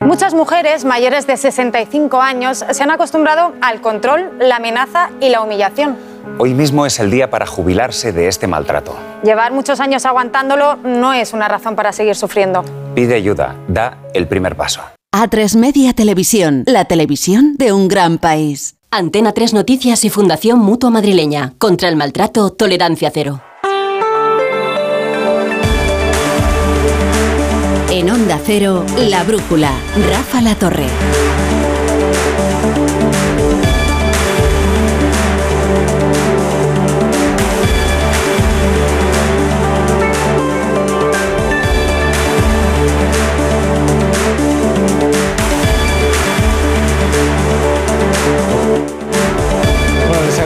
Muchas mujeres mayores de 65 años se han acostumbrado al control, la amenaza y la humillación. Hoy mismo es el día para jubilarse de este maltrato. Llevar muchos años aguantándolo no es una razón para seguir sufriendo. Pide ayuda, da el primer paso. A3 Media Televisión, la televisión de un gran país. Antena 3 Noticias y Fundación Mutua Madrileña. Contra el maltrato, tolerancia cero. En Onda Cero, La Brújula, Rafa La Torre.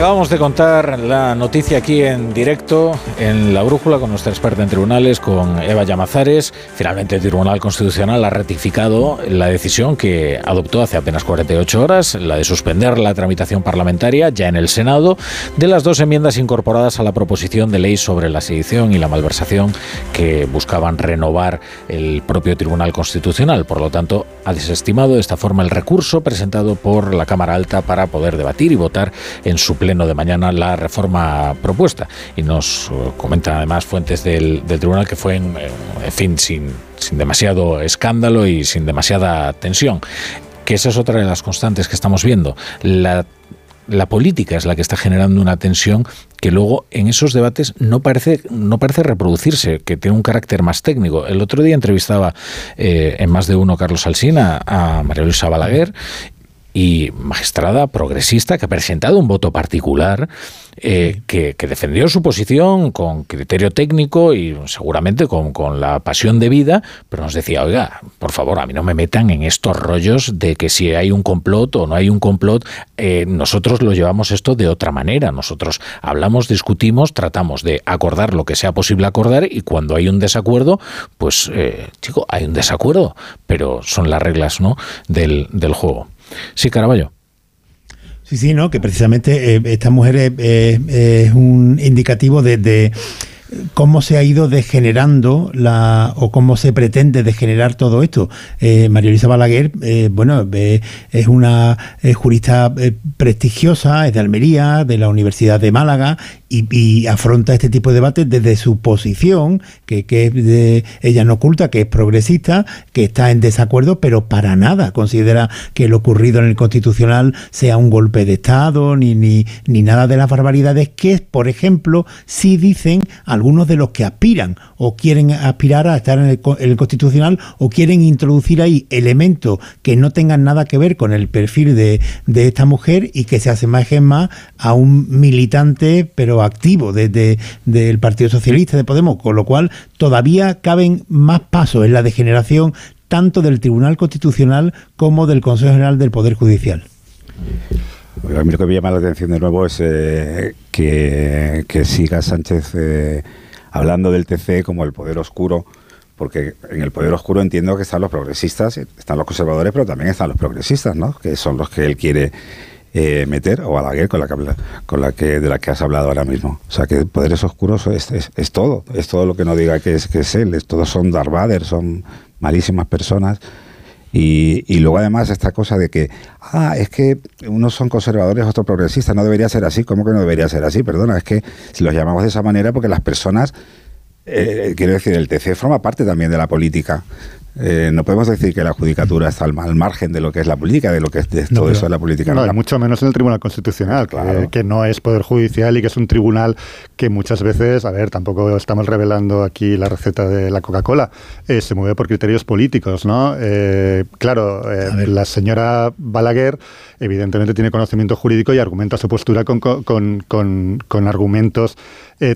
Acabamos de contar la noticia aquí en directo en La Brújula con nuestra experta en tribunales, con Eva Llamazares. Finalmente el Tribunal Constitucional ha ratificado la decisión que adoptó hace apenas 48 horas, la de suspender la tramitación parlamentaria ya en el Senado de las dos enmiendas incorporadas a la proposición de ley sobre la sedición y la malversación que buscaban renovar el propio Tribunal Constitucional. Por lo tanto, ha desestimado de esta forma el recurso presentado por la Cámara Alta para poder debatir y votar en su pleno de mañana la reforma propuesta. Y nos eh, comentan además fuentes del, tribunal que fue, en, fin, sin, sin demasiado escándalo y sin demasiada tensión. Que esa es otra de las constantes que estamos viendo. La la política es la que está generando una tensión que luego en esos debates no parece, no parece reproducirse, que tiene un carácter más técnico. El otro día entrevistaba eh, en más de uno Carlos Alsina a María Luisa Balaguer y magistrada progresista que ha presentado un voto particular eh, que, defendió su posición con criterio técnico y seguramente con, la pasión de vida, pero nos decía, oiga, por favor, a mí no me metan en estos rollos de que si hay un complot o no hay un complot, eh, nosotros lo llevamos esto de otra manera. Nosotros hablamos, discutimos, tratamos de acordar lo que sea posible acordar y cuando hay un desacuerdo, pues, eh, chico, hay un desacuerdo, pero son las reglas ¿no? del, del juego. Sí, Caraballo. Sí, sí, ¿no? Que precisamente eh, esta mujer es, un indicativo de, cómo se ha ido degenerando la o cómo se pretende degenerar todo esto. Eh, María Luisa Balaguer, eh, bueno, es una jurista prestigiosa, es de Almería, de la Universidad de Málaga y, afronta este tipo de debates desde su posición, que, es de, ella no oculta, que es progresista, que está en desacuerdo, pero para nada considera que lo ocurrido en el Constitucional sea un golpe de Estado, ni, ni, ni nada de las barbaridades que, por ejemplo, sí dicen algunos de los que aspiran o quieren aspirar a estar en el, Constitucional o quieren introducir ahí elementos que no tengan nada que ver con el perfil de, de esta mujer y que se asemejen más a un militante, pero activo desde del Partido Socialista de Podemos, con lo cual todavía caben más pasos en la degeneración tanto del Tribunal Constitucional como del Consejo General del Poder Judicial. A mí lo que me llama la atención de nuevo es eh, que, siga Sánchez eh, hablando del TC como el poder oscuro, porque en el poder oscuro entiendo que están los progresistas, están los conservadores, pero también están los progresistas, ¿no? que son los que él quiere eh, meter, o Balaguer, con la, que, con la que de la que has hablado ahora mismo. O sea, que poderes oscuros es, es, todo, es todo lo que no diga que es, que es él, es, todos son Darth son malísimas personas. Y, y, luego además esta cosa de que, ah, es que unos son conservadores, otros progresistas, no debería ser así, ¿cómo que no debería ser así? Perdona, es que si los llamamos de esa manera porque las personas, eh, quiero decir, el TC forma parte también de la política. Eh, no podemos decir que la judicatura está al, margen de lo que es la política, de lo que es todo eso de la política. No, mucho menos en el Tribunal Constitucional, que, no es Poder Judicial y que es un tribunal que muchas veces, a ver, tampoco estamos revelando aquí la receta de la Coca-Cola, eh, se mueve por criterios políticos, ¿no? Eh, claro, la señora Balaguer evidentemente tiene conocimiento jurídico y argumenta su postura con, con, con argumentos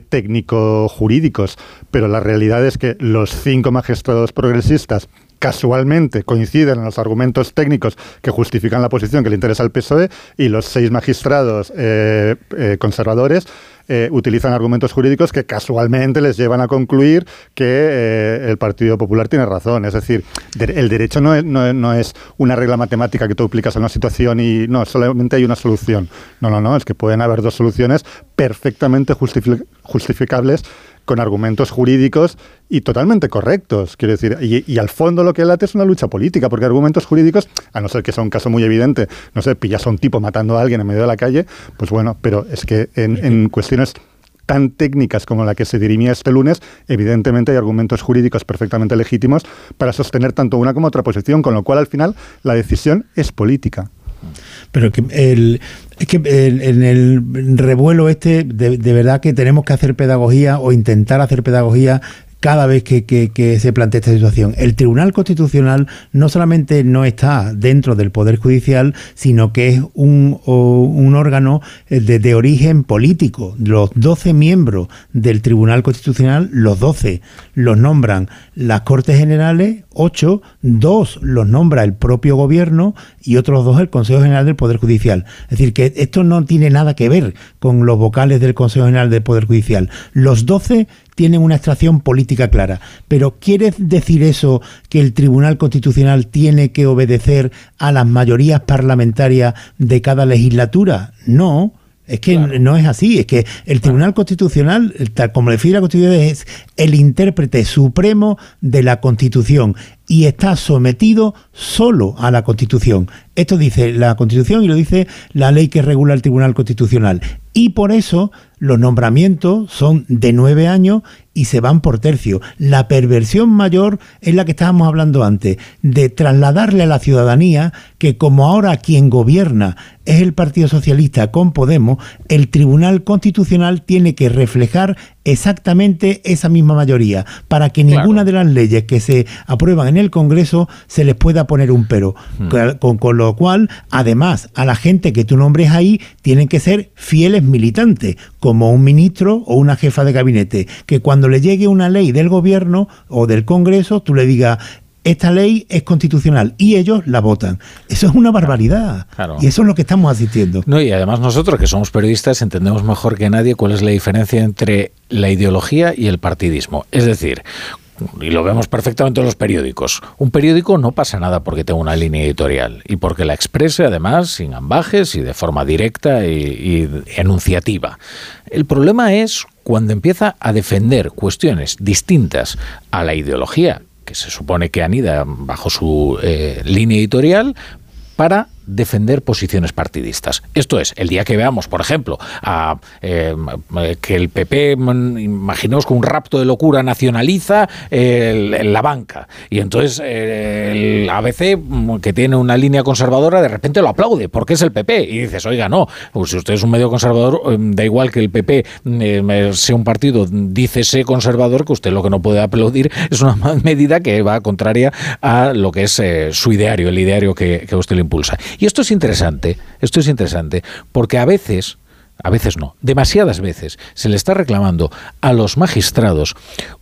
técnico-jurídicos, pero la realidad es que los cinco magistrados progresistas casualmente coinciden en los argumentos técnicos que justifican la posición que le interesa al PSOE y los seis magistrados eh, eh, conservadores eh, utilizan argumentos jurídicos que casualmente les llevan a concluir que el Partido Popular tiene razón. Es decir, el derecho no es, no, es, una regla matemática que tú aplicas a una situación y no, solamente hay una solución. No, no, no, es que pueden haber dos soluciones perfectamente justificables con argumentos jurídicos y totalmente correctos. Quiero decir, y, al fondo lo que late es una lucha política, porque argumentos jurídicos, a no ser que sea un caso muy evidente, no sé, pillas a un tipo matando a alguien en medio de la calle, pues bueno, pero es que en, cuestiones tan técnicas como la que se dirimía este lunes, evidentemente hay argumentos jurídicos perfectamente legítimos para sostener tanto una como otra posición, con lo cual al final la decisión es política. Pero que el, es que en el revuelo este, de, de, verdad que tenemos que hacer pedagogía o intentar hacer pedagogía cada vez que, se plantea esta situación. El Tribunal Constitucional no solamente no está dentro del Poder Judicial, sino que es un, órgano eh, de, origen político. Los 12 miembros del Tribunal Constitucional, los 12 los nombran las Cortes Generales, 8, 2 los nombra el propio gobierno y otros dos el Consejo General del Poder Judicial. Es decir, que esto no tiene nada que ver con los vocales del Consejo General del Poder Judicial. Los 12 tienen una extracción política clara. Pero ¿quiere decir eso que el Tribunal Constitucional tiene que obedecer a las mayorías parlamentarias de cada legislatura? No. Es que no es así, es que el Tribunal Constitucional, tal como define la Constitución, es el intérprete supremo de la Constitución y está sometido solo a la Constitución. Esto dice la Constitución y lo dice la ley que regula el Tribunal Constitucional. Y por eso los nombramientos son de nueve años y se van por tercio. La perversión mayor es la que estábamos hablando antes, de trasladarle a la ciudadanía que como ahora quien gobierna es el Partido Socialista con Podemos, el Tribunal Constitucional tiene que reflejar exactamente esa misma mayoría para que ninguna de las leyes que se aprueban en el Congreso se les pueda poner un pero. Con, con lo cual, además, a la gente que tú nombres ahí tienen que ser fieles militantes, como un ministro o una jefa de gabinete, que cuando le llegue una ley del gobierno o del Congreso, tú le digas, esta ley es constitucional y ellos la votan. Eso es una barbaridad. Claro. Y eso es lo que estamos asistiendo. No, y además nosotros que somos periodistas entendemos mejor que nadie cuál es la diferencia entre la ideología y el partidismo. Es decir, y lo vemos perfectamente en los periódicos. Un periódico no pasa nada porque tenga una línea editorial y porque la exprese además sin ambajes y de forma directa y, y enunciativa. El problema es cuando empieza a defender cuestiones distintas a la ideología que se supone que anida bajo su eh, línea editorial para defender posiciones partidistas. Esto es, el día que veamos, por ejemplo, a, eh, que el PP, mm, imaginaos con un rapto de locura, nacionaliza el- la banca y entonces eh, el ABC, mm, que tiene una línea conservadora, de repente lo aplaude porque es el PP y dices, oiga, no, pues si usted es un medio conservador, eh, da igual que el PP eh, sea un partido, dícese conservador, que usted lo que no puede aplaudir es una medida que va contraria a lo que es eh, su ideario, el ideario que, que usted le impulsa. Y esto es interesante, esto es interesante, porque a veces, a veces no, demasiadas veces se le está reclamando a los magistrados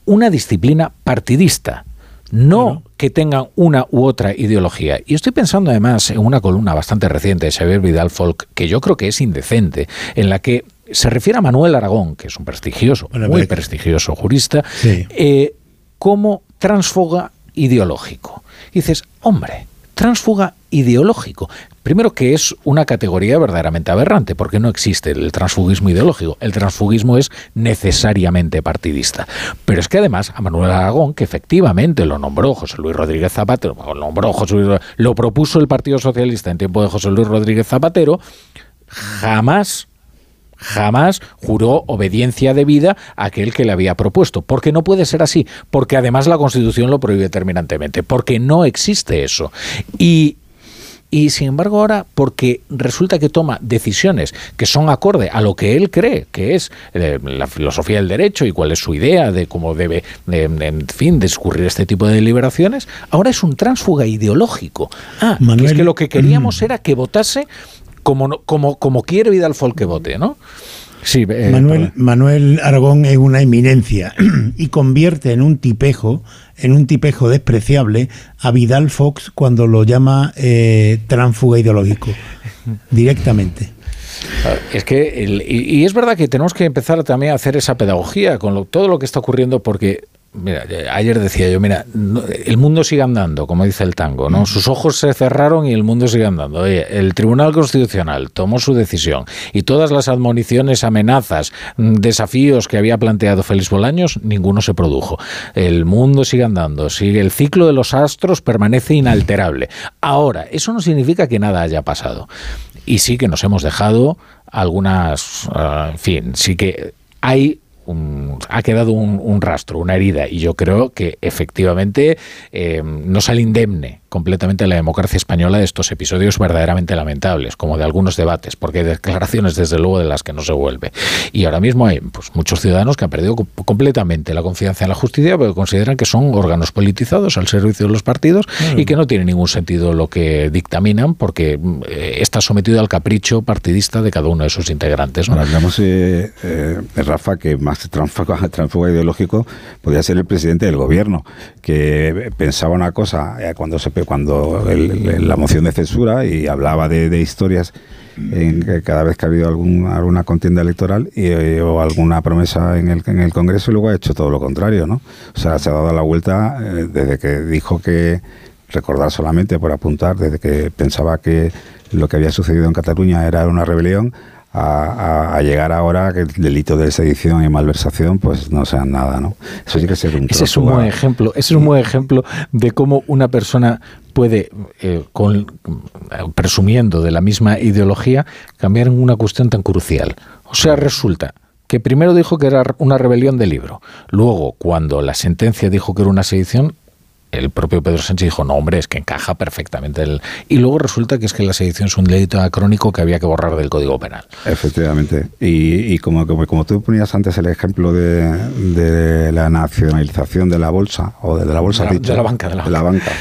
una disciplina partidista. No que tengan una u otra ideología. Y estoy pensando además en una columna bastante reciente de Xavier Vidal Folk, que yo creo que es indecente, en la que se refiere a Manuel Aragón, que es un prestigioso, Bueno, muy prestigioso jurista, Sí. eh, como transfuga ideológico. Y dices, hombre, transfuga ideológico. Primero que es una categoría verdaderamente aberrante, porque no existe el transfugismo ideológico. El transfugismo es necesariamente partidista. Pero es que además a Manuel Aragón, que efectivamente lo nombró José Luis Rodríguez Zapatero, lo nombró José Luis, lo propuso el Partido Socialista en tiempo de José Luis Rodríguez Zapatero, jamás jamás juró obediencia debida a aquel que le había propuesto. Porque no puede ser así. Porque además la Constitución lo prohíbe terminantemente. Porque no existe eso. Y. Y sin embargo ahora, porque resulta que toma decisiones que son acorde a lo que él cree, que es eh, la filosofía del derecho y cuál es su idea de cómo debe, eh, en fin, discurrir este tipo de deliberaciones, ahora es un tránsfuga ideológico. Ah, que es Manuel, que lo que queríamos era que votase como, como, como quiere Vidal que vote, ¿no? Sí, eh, Manuel, Manuel Aragón es una eminencia y convierte en un tipejo, en un tipejo despreciable a Vidal Fox cuando lo llama eh, tránfuga ideológico, directamente. Es que, y, y es verdad que tenemos que empezar también a hacer esa pedagogía con lo- todo lo que está ocurriendo, porque, mira, eh, ayer decía yo, mira, no- el mundo sigue andando, como dice el tango, ¿no? Sus ojos se cerraron y el mundo sigue andando. Oye, el Tribunal Constitucional tomó su decisión y todas las admoniciones, amenazas, mm, desafíos que había planteado Félix Bolaños, ninguno se produjo. El mundo sigue andando, sigue el ciclo de los astros permanece inalterable. Ahora, eso no significa que nada haya pasado. Y sí que nos hemos dejado algunas, ah, en fin, sí que hay un- ha quedado un, un rastro, una herida, y yo creo que efectivamente eh, no sale indemne completamente la democracia española de estos episodios verdaderamente lamentables, como de algunos debates, porque hay declaraciones desde luego de las que no se vuelve. Y ahora mismo hay pues, muchos ciudadanos que han perdido co- completamente la confianza en la justicia porque consideran que son órganos politizados al servicio de los partidos y que no tiene ningún sentido lo que dictaminan porque mm, eh, está sometido al capricho partidista de cada uno de sus integrantes. ¿no? Ahora hablamos, eh, eh, de Rafa, que más transfuga ideológico podría ser el presidente del gobierno, que pensaba una cosa eh, cuando se cuando el- la moción de censura y hablaba de, historias en cada vez que ha habido algún, alguna contienda electoral y, eh, o alguna promesa en el, en el Congreso, y luego ha hecho todo lo contrario, ¿no? O sea, se ha dado la vuelta eh, desde que dijo que recordar solamente por apuntar, desde que pensaba que lo que había sucedido en Cataluña era una rebelión, a, llegar ahora que el delito de sedición y malversación pues no sean nada, ¿no? Eso sí que ser un Ese es un buen ejemplo. Ese es un buen ejemplo de cómo una persona puede, eh, con- presumiendo de la misma ideología, cambiar en una cuestión tan crucial. O sea, resulta que primero dijo que era una rebelión de libro. Luego, cuando la sentencia dijo que era una sedición, el propio Pedro Sánchez dijo, no, hombre, es que encaja perfectamente. El... Y luego resulta que es que la sedición es un delito anacrónico que había que borrar del Código Penal. Efectivamente. Y, y como, como, como, tú ponías antes el ejemplo de, de, la nacionalización de la bolsa, o de, la bolsa, de la, dicho, de la banca. De la, de la banca.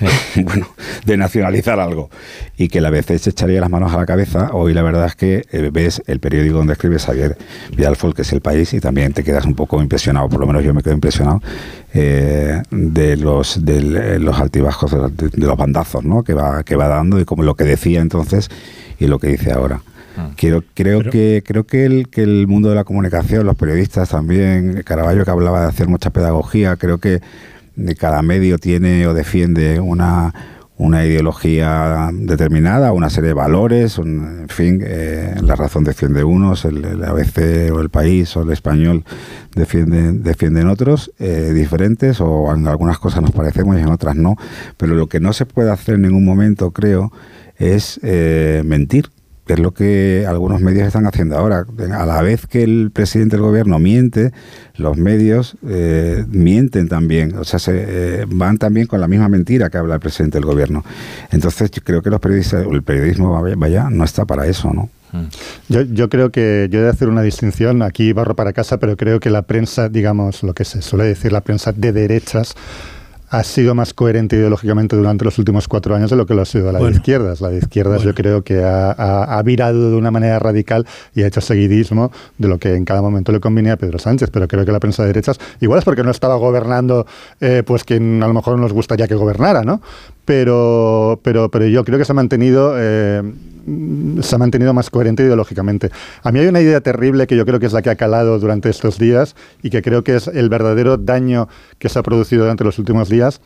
bueno, de nacionalizar algo. Y que la vez se echaría las manos a la cabeza. Hoy la verdad es que eh, ves el periódico donde escribe Xavier Vidalfol, que es El País, y también te quedas un poco impresionado, por lo menos yo me quedo impresionado, eh, de los de los altibajos, de, de, los bandazos ¿no? que, va, que va dando y como lo que decía entonces y lo que dice ahora. Quiero, creo Pero, que creo que el, que el mundo de la comunicación, los periodistas también, Caraballo que hablaba de hacer mucha pedagogía, creo que cada medio tiene o defiende una, una ideología determinada, una serie de valores, en fin, eh, la razón defiende unos, el, el, ABC o el país o el español defienden, defienden otros eh, diferentes o en algunas cosas nos parecemos y en otras no, pero lo que no se puede hacer en ningún momento, creo, es eh, mentir es lo que algunos medios están haciendo ahora. A la vez que el presidente del gobierno miente, los medios eh, mienten también, o sea, se eh, van también con la misma mentira que habla el presidente del gobierno. Entonces, yo creo que los periodistas, el periodismo, vaya, no está para eso, ¿no? Yo, yo, creo que yo he de hacer una distinción, aquí barro para casa, pero creo que la prensa, digamos, lo que se suele decir la prensa de derechas, ha sido más coherente ideológicamente durante los últimos cuatro años de lo que lo ha sido la bueno, de izquierdas. La de izquierdas bueno. yo creo que ha, ha, ha, virado de una manera radical y ha hecho seguidismo de lo que en cada momento le convenía a Pedro Sánchez, pero creo que la prensa de derechas, igual es porque no estaba gobernando eh, pues quien a lo mejor nos gustaría que gobernara, ¿no? Pero, pero, pero yo creo que se ha mantenido... Eh, se ha mantenido más coherente ideológicamente. A mí hay una idea terrible que yo creo que es la que ha calado durante estos días y que creo que es el verdadero daño que se ha producido durante los últimos días.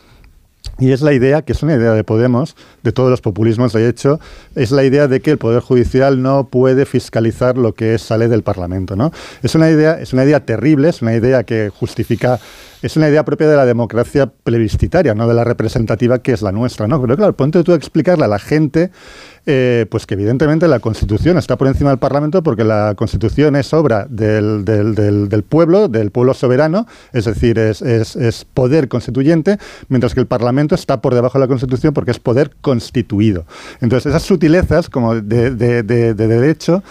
Y es la idea, que es una idea de Podemos, de todos los populismos de hecho, es la idea de que el Poder Judicial no puede fiscalizar lo que sale del Parlamento. ¿no? Es, una idea, es una idea terrible, es una idea que justifica es una idea propia de la democracia plebiscitaria, no de la representativa que es la nuestra, ¿no? Pero claro, ponte tú a explicarle a la gente, eh, pues que evidentemente la Constitución está por encima del Parlamento porque la Constitución es obra del, del, pueblo, del pueblo soberano, es decir, es, es, poder constituyente, mientras que el Parlamento está por debajo de la Constitución porque es poder constituido. Entonces, esas sutilezas como de, de, de derecho,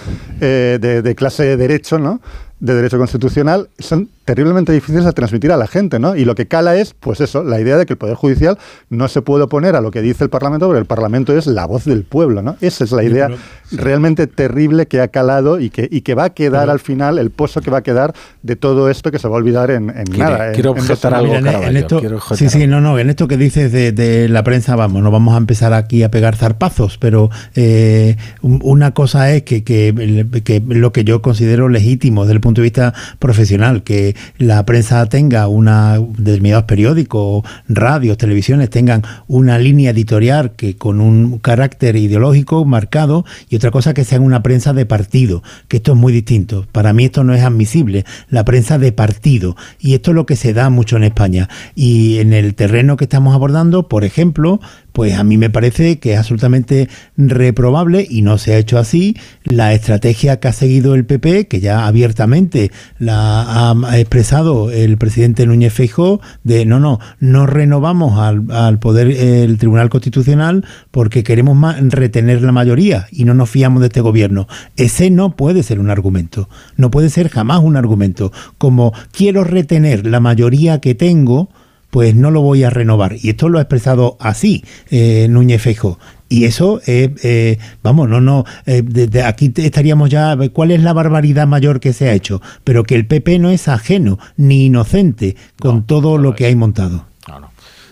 eh, de, clase de derecho, ¿no? De derecho constitucional son terriblemente difíciles de transmitir a la gente, ¿no? Y lo que cala es, pues eso, la idea de que el Poder Judicial no se puede oponer a lo que dice el Parlamento, porque el Parlamento es la voz del pueblo, ¿no? Esa es la idea pero, sí. realmente terrible que ha calado y que, y que va a quedar pero, al final, el pozo que va a quedar de todo esto que se va a olvidar en, en quiero, nada. Quiero en, objetar algo, en, en esto, Sí, sí, no, no, en esto que dices de, de, la prensa, vamos, no vamos a empezar aquí a pegar zarpazos, pero eh, una cosa es que, que, que lo que yo considero legítimo desde el punto de vista profesional, que la prensa tenga una, determinados periódicos, radios, televisiones, tengan una línea editorial que con un carácter ideológico marcado y otra cosa que sean una prensa de partido, que esto es muy distinto. Para mí esto no es admisible, la prensa de partido. Y esto es lo que se da mucho en España. Y en el terreno que estamos abordando, por ejemplo, pues a mí me parece que es absolutamente reprobable y no se ha hecho así. La estrategia que ha seguido el PP, que ya abiertamente la ha expresado el presidente Núñez Feijóo de no, no, no renovamos al, al poder el Tribunal Constitucional porque queremos más retener la mayoría y no nos fiamos de este gobierno. Ese no puede ser un argumento, no puede ser jamás un argumento. Como quiero retener la mayoría que tengo pues no lo voy a renovar. Y esto lo ha expresado así eh, Núñez Fejo. Y eso, eh, eh, vamos, no, no, eh, desde aquí estaríamos ya, ¿cuál es la barbaridad mayor que se ha hecho? Pero que el PP no es ajeno ni inocente con no, todo no lo que hay montado.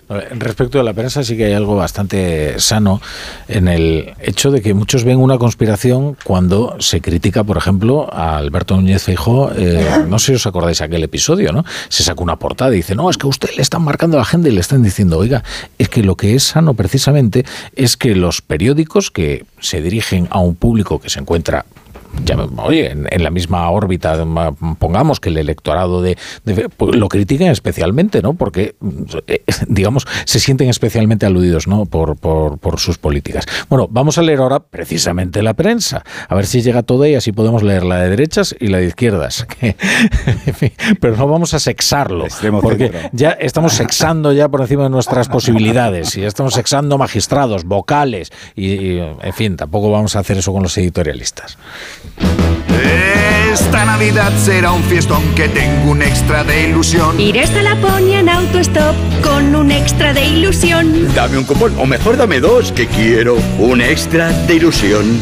Respecto a la prensa sí que hay algo bastante sano en el hecho de que muchos ven una conspiración cuando se critica, por ejemplo, a Alberto Núñez Feijóo, eh, no sé si os acordáis aquel episodio, ¿no? Se saca una portada y dice, no, es que usted le están marcando la agenda y le están diciendo, oiga, es que lo que es sano precisamente es que los periódicos que se dirigen a un público que se encuentra ya, oye, en, la misma órbita, pongamos que el electorado de, pues, lo critiquen especialmente, ¿no? Porque, eh, digamos, se sienten especialmente aludidos, ¿no? Por, por, por, sus políticas. Bueno, vamos a leer ahora precisamente la prensa, a ver si llega toda y así podemos leer la de derechas y la de izquierdas. Pero no vamos a sexarlo, porque ya estamos sexando ya por encima de nuestras posibilidades y ya estamos sexando magistrados, vocales y, en fin, tampoco vamos a hacer eso con los editorialistas. Esta Navidad será un fiestón que tengo un extra de ilusión. Iré hasta Laponia en autostop con un extra de ilusión. Dame un cupón, o mejor dame dos, que quiero un extra de ilusión.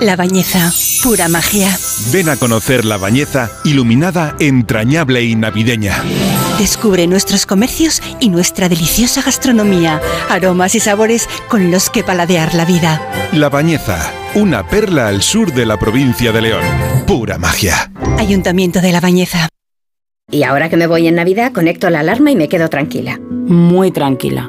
La Bañeza, pura magia. Ven a conocer La Bañeza, iluminada, entrañable y navideña. Descubre nuestros comercios y nuestra deliciosa gastronomía, aromas y sabores con los que paladear la vida. La Bañeza, una perla al sur de la provincia de León. Pura magia. Ayuntamiento de La Bañeza. Y ahora que me voy en Navidad, conecto la alarma y me quedo tranquila. Muy tranquila.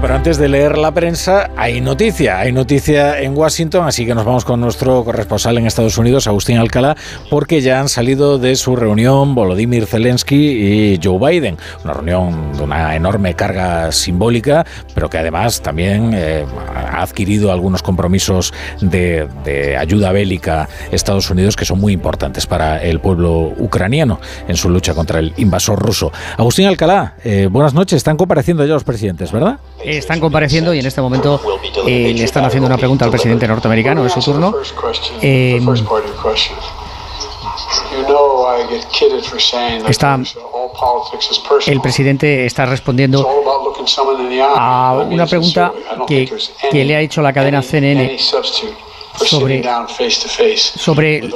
Pero antes de leer la prensa, hay noticia. Hay noticia en Washington, así que nos vamos con nuestro corresponsal en Estados Unidos, Agustín Alcalá, porque ya han salido de su reunión Volodymyr Zelensky y Joe Biden. Una reunión de una enorme carga simbólica, pero que además también eh, ha adquirido algunos compromisos de, ayuda bélica Estados Unidos que son muy importantes para el pueblo ucraniano en su lucha contra el invasor ruso. Agustín Alcalá, eh, buenas noches. Están compareciendo ya los presidentes, ¿verdad? Están compareciendo y en este momento eh, le están haciendo una pregunta al presidente norteamericano, es su turno. Eh, está, el presidente está respondiendo a una pregunta que, que le ha hecho la cadena CNN sobre, sobre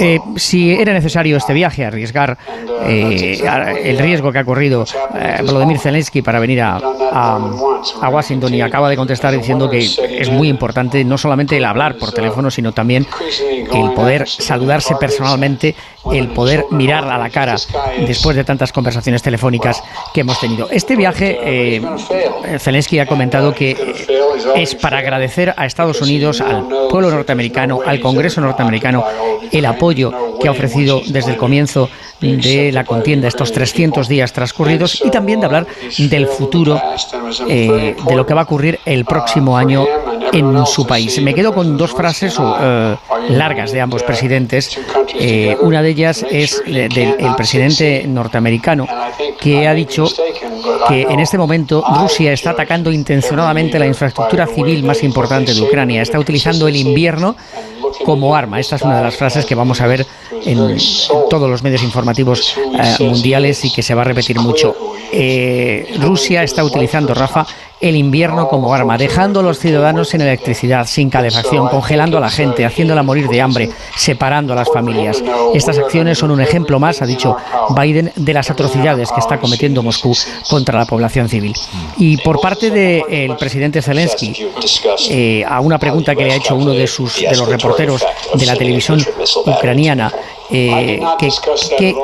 eh, si era necesario este viaje, arriesgar eh, el riesgo que ha corrido eh, Volodymyr Zelensky para venir a, a, Washington y acaba de contestar diciendo que es muy importante no solamente el hablar por teléfono, sino también el poder saludarse personalmente, el poder mirar a la cara después de tantas conversaciones telefónicas que hemos tenido. Este viaje, Zelensky ha comentado que es para agradecer a Estados Unidos, al pueblo norteamericano, al Congreso norteamericano, el apoyo que ha ofrecido desde el comienzo de la contienda, estos 300 días transcurridos, y también de hablar del futuro, eh, de lo que va a ocurrir el próximo año en su país. Me quedo con dos frases eh, largas de ambos presidentes. Eh, una de ellas es del presidente norteamericano, que ha dicho que en este momento Rusia está atacando intencionadamente la infraestructura civil más importante de Ucrania, está utilizando el invierno como arma. Esta es una de las frases que vamos a ver en todos los medios informativos eh, mundiales y que se va a repetir mucho. Eh, Rusia está utilizando, Rafa, el invierno como arma, dejando a los ciudadanos sin electricidad, sin calefacción, congelando a la gente, haciéndola morir de hambre, separando a las familias. Estas acciones son un ejemplo más, ha dicho Biden, de las atrocidades que está cometiendo Moscú contra la población civil. Y por parte del presidente Zelensky, eh, a una pregunta que le ha hecho uno de, sus, de los reporteros de la televisión ucraniana, eh, que,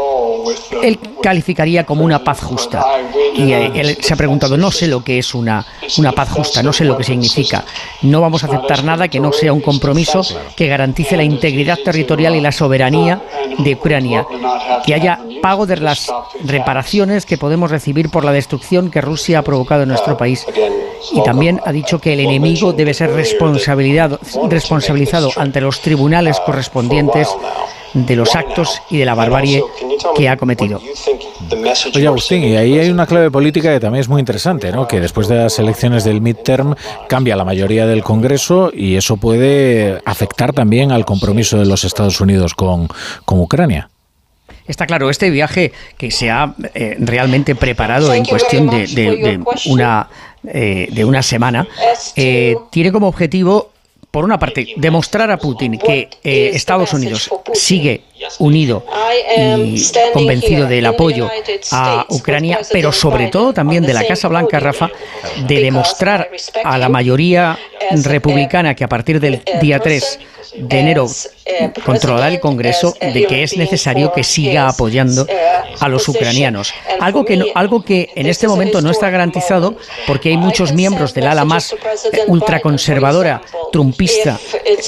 él calificaría como una paz justa. Y él se ha preguntado, no sé lo que es una, una paz justa, no sé lo que significa. No vamos a aceptar nada que no sea un compromiso que garantice la integridad territorial y la soberanía de Ucrania, que haya pago de las reparaciones que podemos recibir por la destrucción que Rusia ha provocado en nuestro país. Y también ha dicho que el enemigo debe ser responsabilizado, responsabilizado ante los tribunales correspondientes de los actos y de la barbarie que ha cometido. Oye, Agustín, y ahí hay una clave política que también es muy interesante, ¿no? Que después de las elecciones del midterm cambia la mayoría del Congreso y eso puede afectar también al compromiso de los Estados Unidos con, con Ucrania. Está claro, este viaje que se ha eh, realmente preparado en cuestión de, una, eh, de una semana eh, tiene como objetivo por una parte, demostrar a Putin que eh, Estados Unidos sigue unido y convencido del apoyo a Ucrania, pero sobre todo también de la Casa Blanca, Rafa, de demostrar a la mayoría republicana que a partir del día 3 de enero controlar el Congreso de que es necesario que siga apoyando a los ucranianos. Algo que, algo que en este momento no está garantizado porque hay muchos miembros del ala más eh, ultraconservadora, trumpista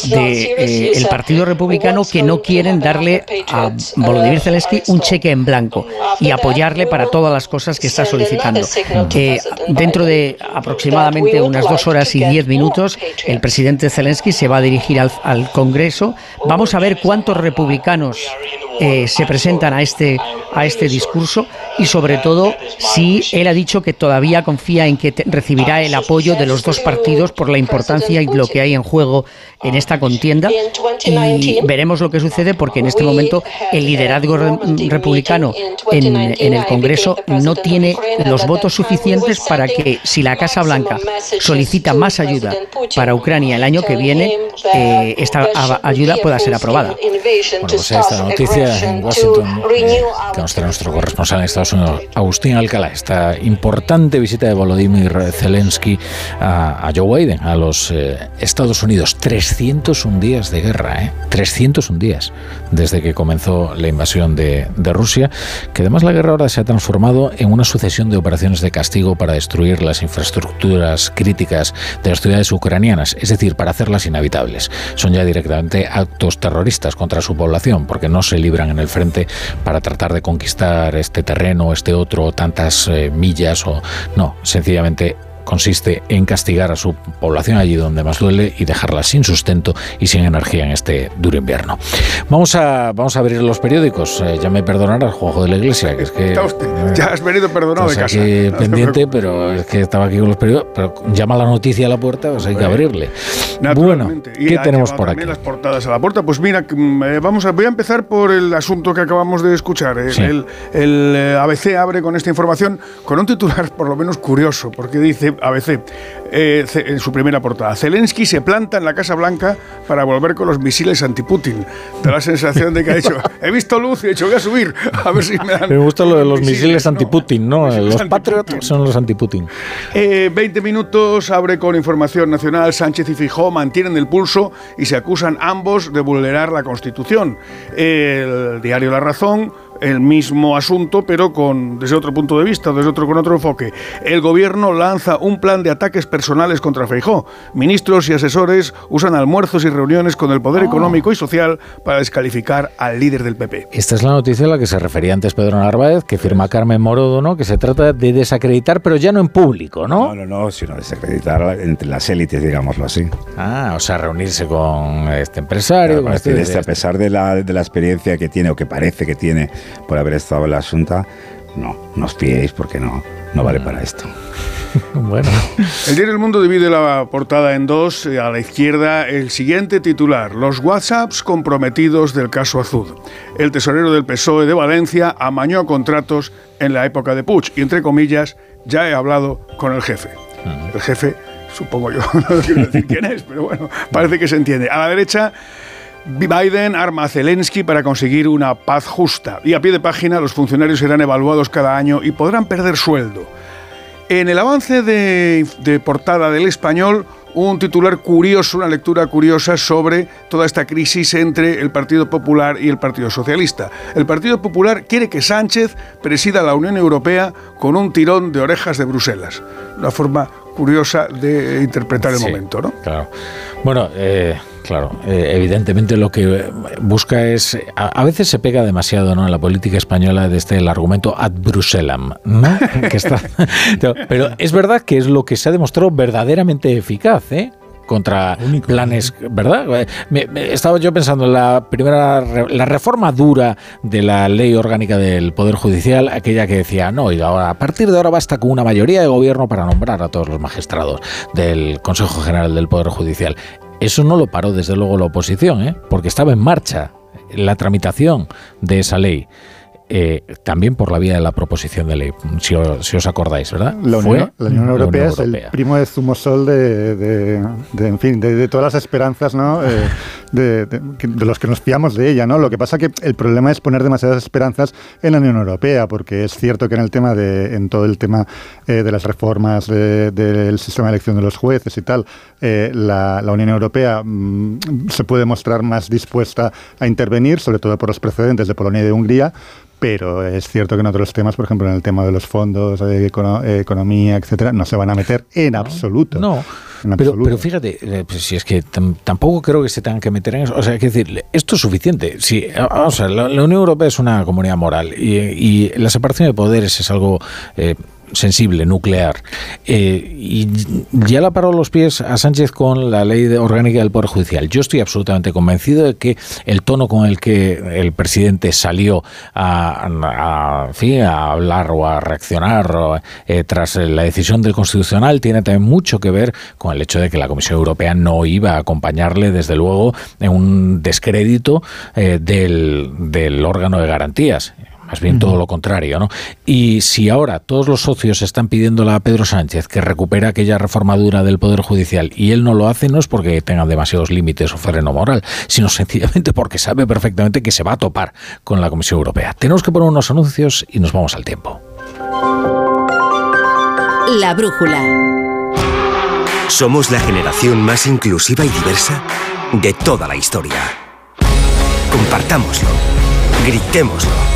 del eh, Partido Republicano que no quieren darle a Volodymyr Zelensky un cheque en blanco y apoyarle para todas las cosas que está solicitando. que dentro de aproximadamente unas dos horas y diez minutos, el presidente Zelensky se va a dirigir al, al Congreso Vamos a ver cuántos republicanos eh, se presentan a este, a este discurso y sobre todo si él ha dicho que todavía confía en que recibirá el apoyo de los dos partidos por la importancia y lo que hay en juego en esta contienda y veremos lo que sucede porque en este momento el liderazgo republicano en, en el Congreso no tiene los votos suficientes para que si la Casa Blanca solicita más ayuda para Ucrania el año que viene, eh, esta ayuda pueda ser aprobada. Bueno, pues esta noticia en Washington eh, que nos trae nuestro corresponsal en Estados Unidos, Agustín Alcalá, esta importante visita de Volodymyr Zelensky a, Joe Biden, a los eh, Estados Unidos. 301 días de guerra, ¿eh? 301 días desde que comenzó la invasión de, de Rusia, que además la guerra ahora se ha transformado en una sucesión de operaciones de castigo para destruir las infraestructuras críticas de las ciudades ucranianas, es decir, para hacerlas inhabitables. Son ya directamente actos terroristas contra su población, porque no se en el frente para tratar de conquistar este terreno, este otro, tantas eh, millas o no, sencillamente consiste en castigar a su población allí donde más duele y dejarla sin sustento y sin energía en este duro invierno. Vamos a, vamos a abrir los periódicos. Eh, ya me perdonarás, Juanjo de la Iglesia, que es que... ya has venido perdonado de casa. Aquí pendiente, pero es que estaba aquí con los periódicos. Pero llama la noticia a la puerta, pues hay que abrirle. Bueno, ¿qué tenemos por aquí? las portadas a la puerta. Pues mira, mm, eh, vamos a, voy a empezar por el asunto que acabamos de escuchar. El, el eh, ABC abre con esta información con un titular por lo menos curioso, porque dice ABC, eh, en su primera portada. Zelensky se planta en la Casa Blanca para volver con los misiles anti-Putin. Da la sensación de que ha dicho, he visto luz y he dicho, voy a subir, a ver si me dan... Me gusta lo de los misiles, anti-Putin, ¿no? Los Patriots son los anti-Putin. Eh, 20 minutos, abre con información nacional. Sánchez y Fijó mantienen el pulso y se acusan ambos de vulnerar la Constitución. El diario La Razón el mismo asunto, pero con, desde otro punto de vista, desde otro, con otro enfoque. El gobierno lanza un plan de ataques personales contra Feijó. Ministros y asesores usan almuerzos y reuniones con el poder ah. económico y social para descalificar al líder del PP. Esta es la noticia a la que se refería antes Pedro Narváez, que firma Carmen Morodo, ¿no? que se trata de desacreditar, pero ya no en público, ¿no? No, no, no, sino desacreditar entre las élites, digámoslo así. Ah, o sea, reunirse con este empresario. con este, este, a pesar de la, de la experiencia que tiene o que parece que tiene por haber estado en la Asunta, no, no os fiéis porque no, no vale para esto. bueno. El diario El Mundo divide la portada en dos. Eh, a la izquierda, el siguiente titular: Los WhatsApps comprometidos del caso Azud. El tesorero del PSOE de Valencia amañó contratos en la época de Puig y, entre comillas, ya he hablado con el jefe. El jefe, supongo yo, no quiero decir quién es, pero bueno, parece que se entiende. A la derecha, Biden arma a Zelensky para conseguir una paz justa y a pie de página los funcionarios serán evaluados cada año y podrán perder sueldo. En el avance de, portada del español, un titular curioso, una lectura curiosa sobre toda esta crisis entre el Partido Popular y el Partido Socialista. El Partido Popular quiere que Sánchez presida la Unión Europea con un tirón de orejas de Bruselas. Una forma curiosa de interpretar el momento, ¿no? Claro. Bueno, eh, claro, eh, evidentemente lo que busca es, a, veces se pega demasiado ¿no? en la política española desde el argumento ad Bruselam, ¿no? que está, pero es verdad que es lo que se ha demostrado verdaderamente eficaz, ¿eh? contra planes, ¿verdad? Me, estaba yo pensando en la primera, la reforma dura de la ley orgánica del Poder Judicial, aquella que decía, no, y ahora, a partir de ahora basta con una mayoría de gobierno para nombrar a todos los magistrados del Consejo General del Poder Judicial. Eso no lo paró desde luego la oposición, ¿eh? porque estaba en marcha la tramitación de esa ley. Eh, también por la vía de la proposición de ley, si os, acordáis, ¿verdad? La Unión, Europea es el primo de zumosol de, de, en fin, de, todas las esperanzas, ¿no? Eh, de, los que nos fiamos de ella, ¿no? Lo que pasa que el problema es poner demasiadas esperanzas en la Unión Europea, porque es cierto que en el tema de, en todo el tema eh, de las reformas del sistema de elección de los jueces y tal, la, Unión Europea mm, se puede mostrar más dispuesta a intervenir, sobre todo por los precedentes de Polonia y de Hungría, pero es cierto que en otros temas, por ejemplo, en el tema de los fondos, de economía, etcétera, no se van a meter en absoluto. No. Pero, fíjate, eh, pues si es que tampoco creo que se tengan que meter en eso. O sea, hay que decir, esto es suficiente. Si, o sea, la, Unión Europea es una comunidad moral y, la separación de poderes es algo eh, sensible, nuclear. Eh, y ya la paró los pies a Sánchez con la ley orgánica del Poder Judicial. Yo estoy absolutamente convencido de que el tono con el que el presidente salió a, a, hablar o a reaccionar eh, tras la decisión del Constitucional tiene también mucho que ver con el hecho de que la Comisión Europea no iba a acompañarle, desde luego, en un descrédito eh, del órgano de garantías más bien todo lo contrario, ¿no? Y si ahora todos los socios están pidiéndole a Pedro Sánchez que recupere aquella reforma dura del Poder Judicial y él no lo hace, no es porque tenga demasiados límites o freno moral, sino sencillamente porque sabe perfectamente que se va a topar con la Comisión Europea. Tenemos que poner unos anuncios y nos vamos al tiempo. La brújula. Somos la generación más inclusiva y diversa de toda la historia. Compartámoslo. Gritémoslo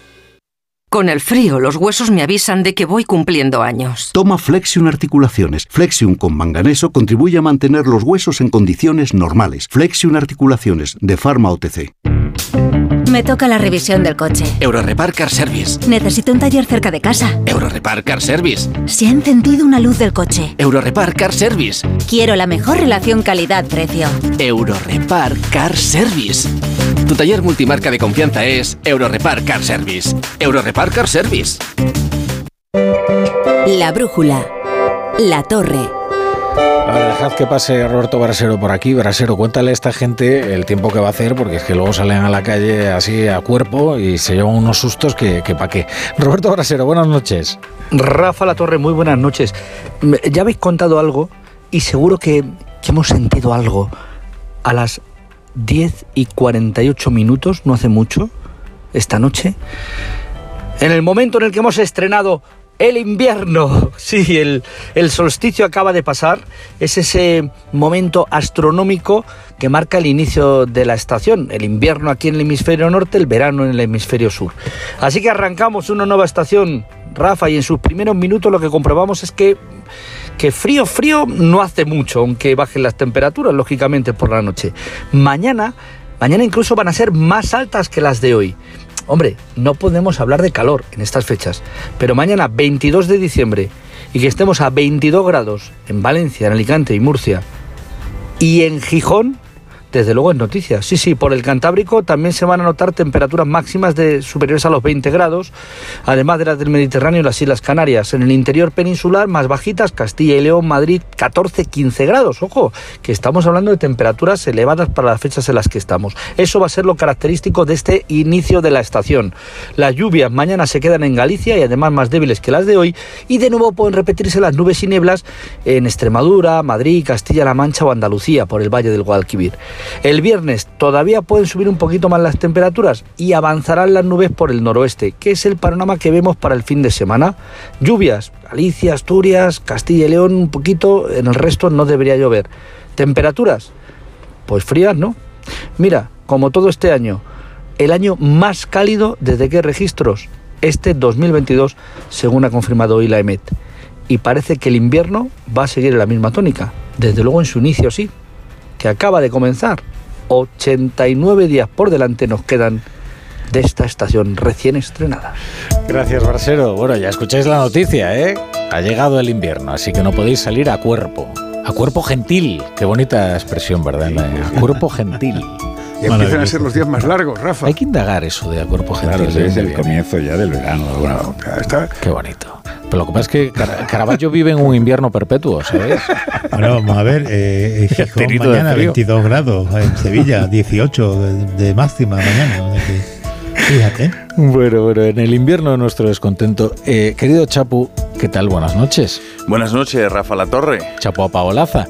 Con el frío, los huesos me avisan de que voy cumpliendo años. Toma Flexion Articulaciones. Flexion con manganeso contribuye a mantener los huesos en condiciones normales. Flexion Articulaciones, de Pharma OTC. Me toca la revisión del coche. Eurorepar Car Service. Necesito un taller cerca de casa. Eurorepar Car Service. Se ha encendido una luz del coche. Eurorepar Car Service. Quiero la mejor relación calidad-precio. Eurorepar Car Service. Tu taller multimarca de confianza es Eurorepar Car Service. Eurorepar Car Service. La brújula. La torre. A ver, dejad que pase Roberto Brasero por aquí. Brasero, cuéntale a esta gente el tiempo que va a hacer, porque es que luego salen a la calle así a cuerpo y se llevan unos sustos que, que pa' qué. Roberto Brasero, buenas noches. Rafa La Torre, muy buenas noches. Ya habéis contado algo y seguro que, que hemos sentido algo a las 10 y 48 minutos, no hace mucho, esta noche, en el momento en el que hemos estrenado el invierno. Sí, el, el, solsticio acaba de pasar. Es ese momento astronómico que marca el inicio de la estación. El invierno aquí en el hemisferio norte, el verano en el hemisferio sur. Así que arrancamos una nueva estación, Rafa, y en sus primeros minutos lo que comprobamos es que que frío, frío no hace mucho, aunque bajen las temperaturas, lógicamente, por la noche. Mañana, mañana incluso van a ser más altas que las de hoy. Hombre, no podemos hablar de calor en estas fechas, pero mañana 22 de diciembre y que estemos a 22 grados en Valencia, en Alicante y Murcia y en Gijón desde luego es noticia. Sí, sí, por el Cantábrico también se van a notar temperaturas máximas de superiores a los 20 grados, además de las del Mediterráneo y las Islas Canarias. En el interior peninsular, más bajitas, Castilla y León, Madrid, 14-15 grados. Ojo, que estamos hablando de temperaturas elevadas para las fechas en las que estamos. Eso va a ser lo característico de este inicio de la estación. Las lluvias mañana se quedan en Galicia y además más débiles que las de hoy, y de nuevo pueden repetirse las nubes y nieblas en Extremadura, Madrid, Castilla-La Mancha o Andalucía por el Valle del Guadalquivir. El viernes todavía pueden subir un poquito más las temperaturas y avanzarán las nubes por el noroeste, que es el panorama que vemos para el fin de semana. Lluvias, Galicia, Asturias, Castilla y León un poquito, en el resto no debería llover. Temperaturas, pues frías, ¿no? Mira, como todo este año, el año más cálido desde que registros, este 2022, según ha confirmado hoy la EMET. Y parece que el invierno va a seguir en la misma tónica, desde luego en su inicio sí, que acaba de comenzar. 89 días por delante nos quedan de esta estación recién estrenada. Gracias, Barsero. Bueno, ya escucháis la noticia, ¿eh? Ha llegado el invierno, así que no podéis salir a cuerpo. A cuerpo gentil. Qué bonita expresión, ¿verdad? A cuerpo gentil. Y empiezan a ser los días más largos, Rafa. Hay que indagar eso de a cuerpo gentil. Claro, es el comienzo ya del verano. Bueno, Qué bonito. Pero lo que pasa es que Car- Caravaggio vive en un invierno perpetuo, ¿sabes? Bueno, vamos a ver, eh, en Gijón mañana frío. 22 grados, en Sevilla 18 de, de máxima mañana. Fíjate. Bueno, bueno, en el invierno de nuestro descontento. Eh, querido Chapu, ¿qué tal? Buenas noches. Buenas noches, Rafa La Torre. Chapu a Paolaza.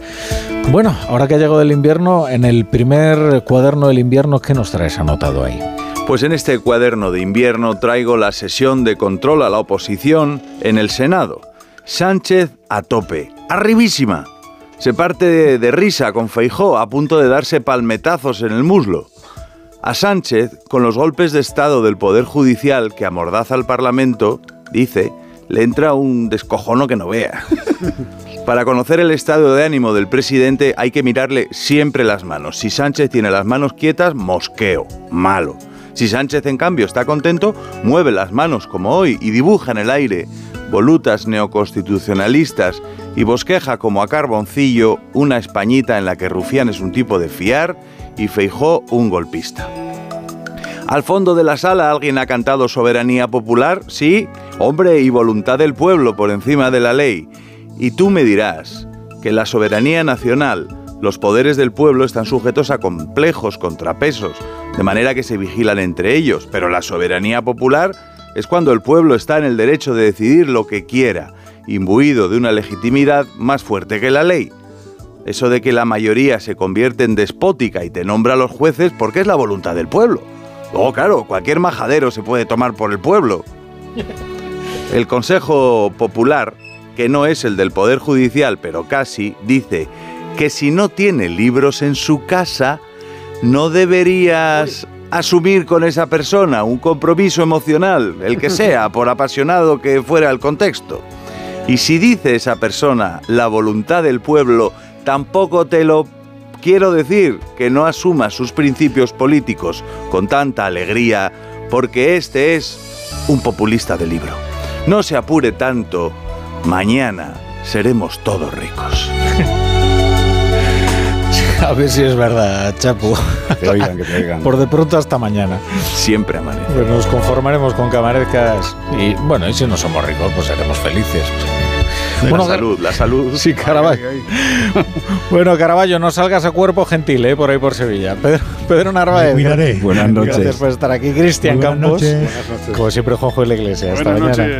Bueno, ahora que ha llegado el invierno, en el primer cuaderno del invierno, ¿qué nos traes anotado ahí? Pues en este cuaderno de invierno traigo la sesión de control a la oposición en el Senado. Sánchez a tope, arribísima. Se parte de, de risa con Feijó a punto de darse palmetazos en el muslo. A Sánchez, con los golpes de Estado del Poder Judicial que amordaza al Parlamento, dice, le entra un descojono que no vea. Para conocer el estado de ánimo del presidente hay que mirarle siempre las manos. Si Sánchez tiene las manos quietas, mosqueo, malo. Si Sánchez en cambio está contento, mueve las manos como hoy y dibuja en el aire volutas neoconstitucionalistas y bosqueja como a carboncillo una españita en la que Rufián es un tipo de fiar y Feijó un golpista. Al fondo de la sala alguien ha cantado soberanía popular, sí, hombre y voluntad del pueblo por encima de la ley. Y tú me dirás que la soberanía nacional, los poderes del pueblo están sujetos a complejos contrapesos, de manera que se vigilan entre ellos, pero la soberanía popular es cuando el pueblo está en el derecho de decidir lo que quiera, imbuido de una legitimidad más fuerte que la ley. Eso de que la mayoría se convierte en despótica y te nombra a los jueces porque es la voluntad del pueblo. Luego, claro, cualquier majadero se puede tomar por el pueblo. El Consejo Popular, que no es el del Poder Judicial, pero casi, dice que si no tiene libros en su casa, no deberías asumir con esa persona un compromiso emocional, el que sea, por apasionado que fuera el contexto. Y si dice esa persona la voluntad del pueblo, tampoco te lo quiero decir que no asuma sus principios políticos con tanta alegría, porque este es un populista de libro. No se apure tanto, mañana seremos todos ricos. A ver si es verdad, Chapu. Que oigan, que te oigan. Por de pronto hasta mañana. Siempre amanece. Pues nos conformaremos con que amanezcas. Y bueno, y si no somos ricos, pues seremos felices. La salud, la salud. Sí, Caraballo. Bueno, Caraballo, no salgas a cuerpo gentil, ¿eh? Por ahí por Sevilla. Pedro, Pedro Narváez. Buenas noches. Gracias por estar aquí. Cristian Muy buenas Campos. noches. Como siempre, Juanjo de la Iglesia. Hasta Buenas mañana. noches.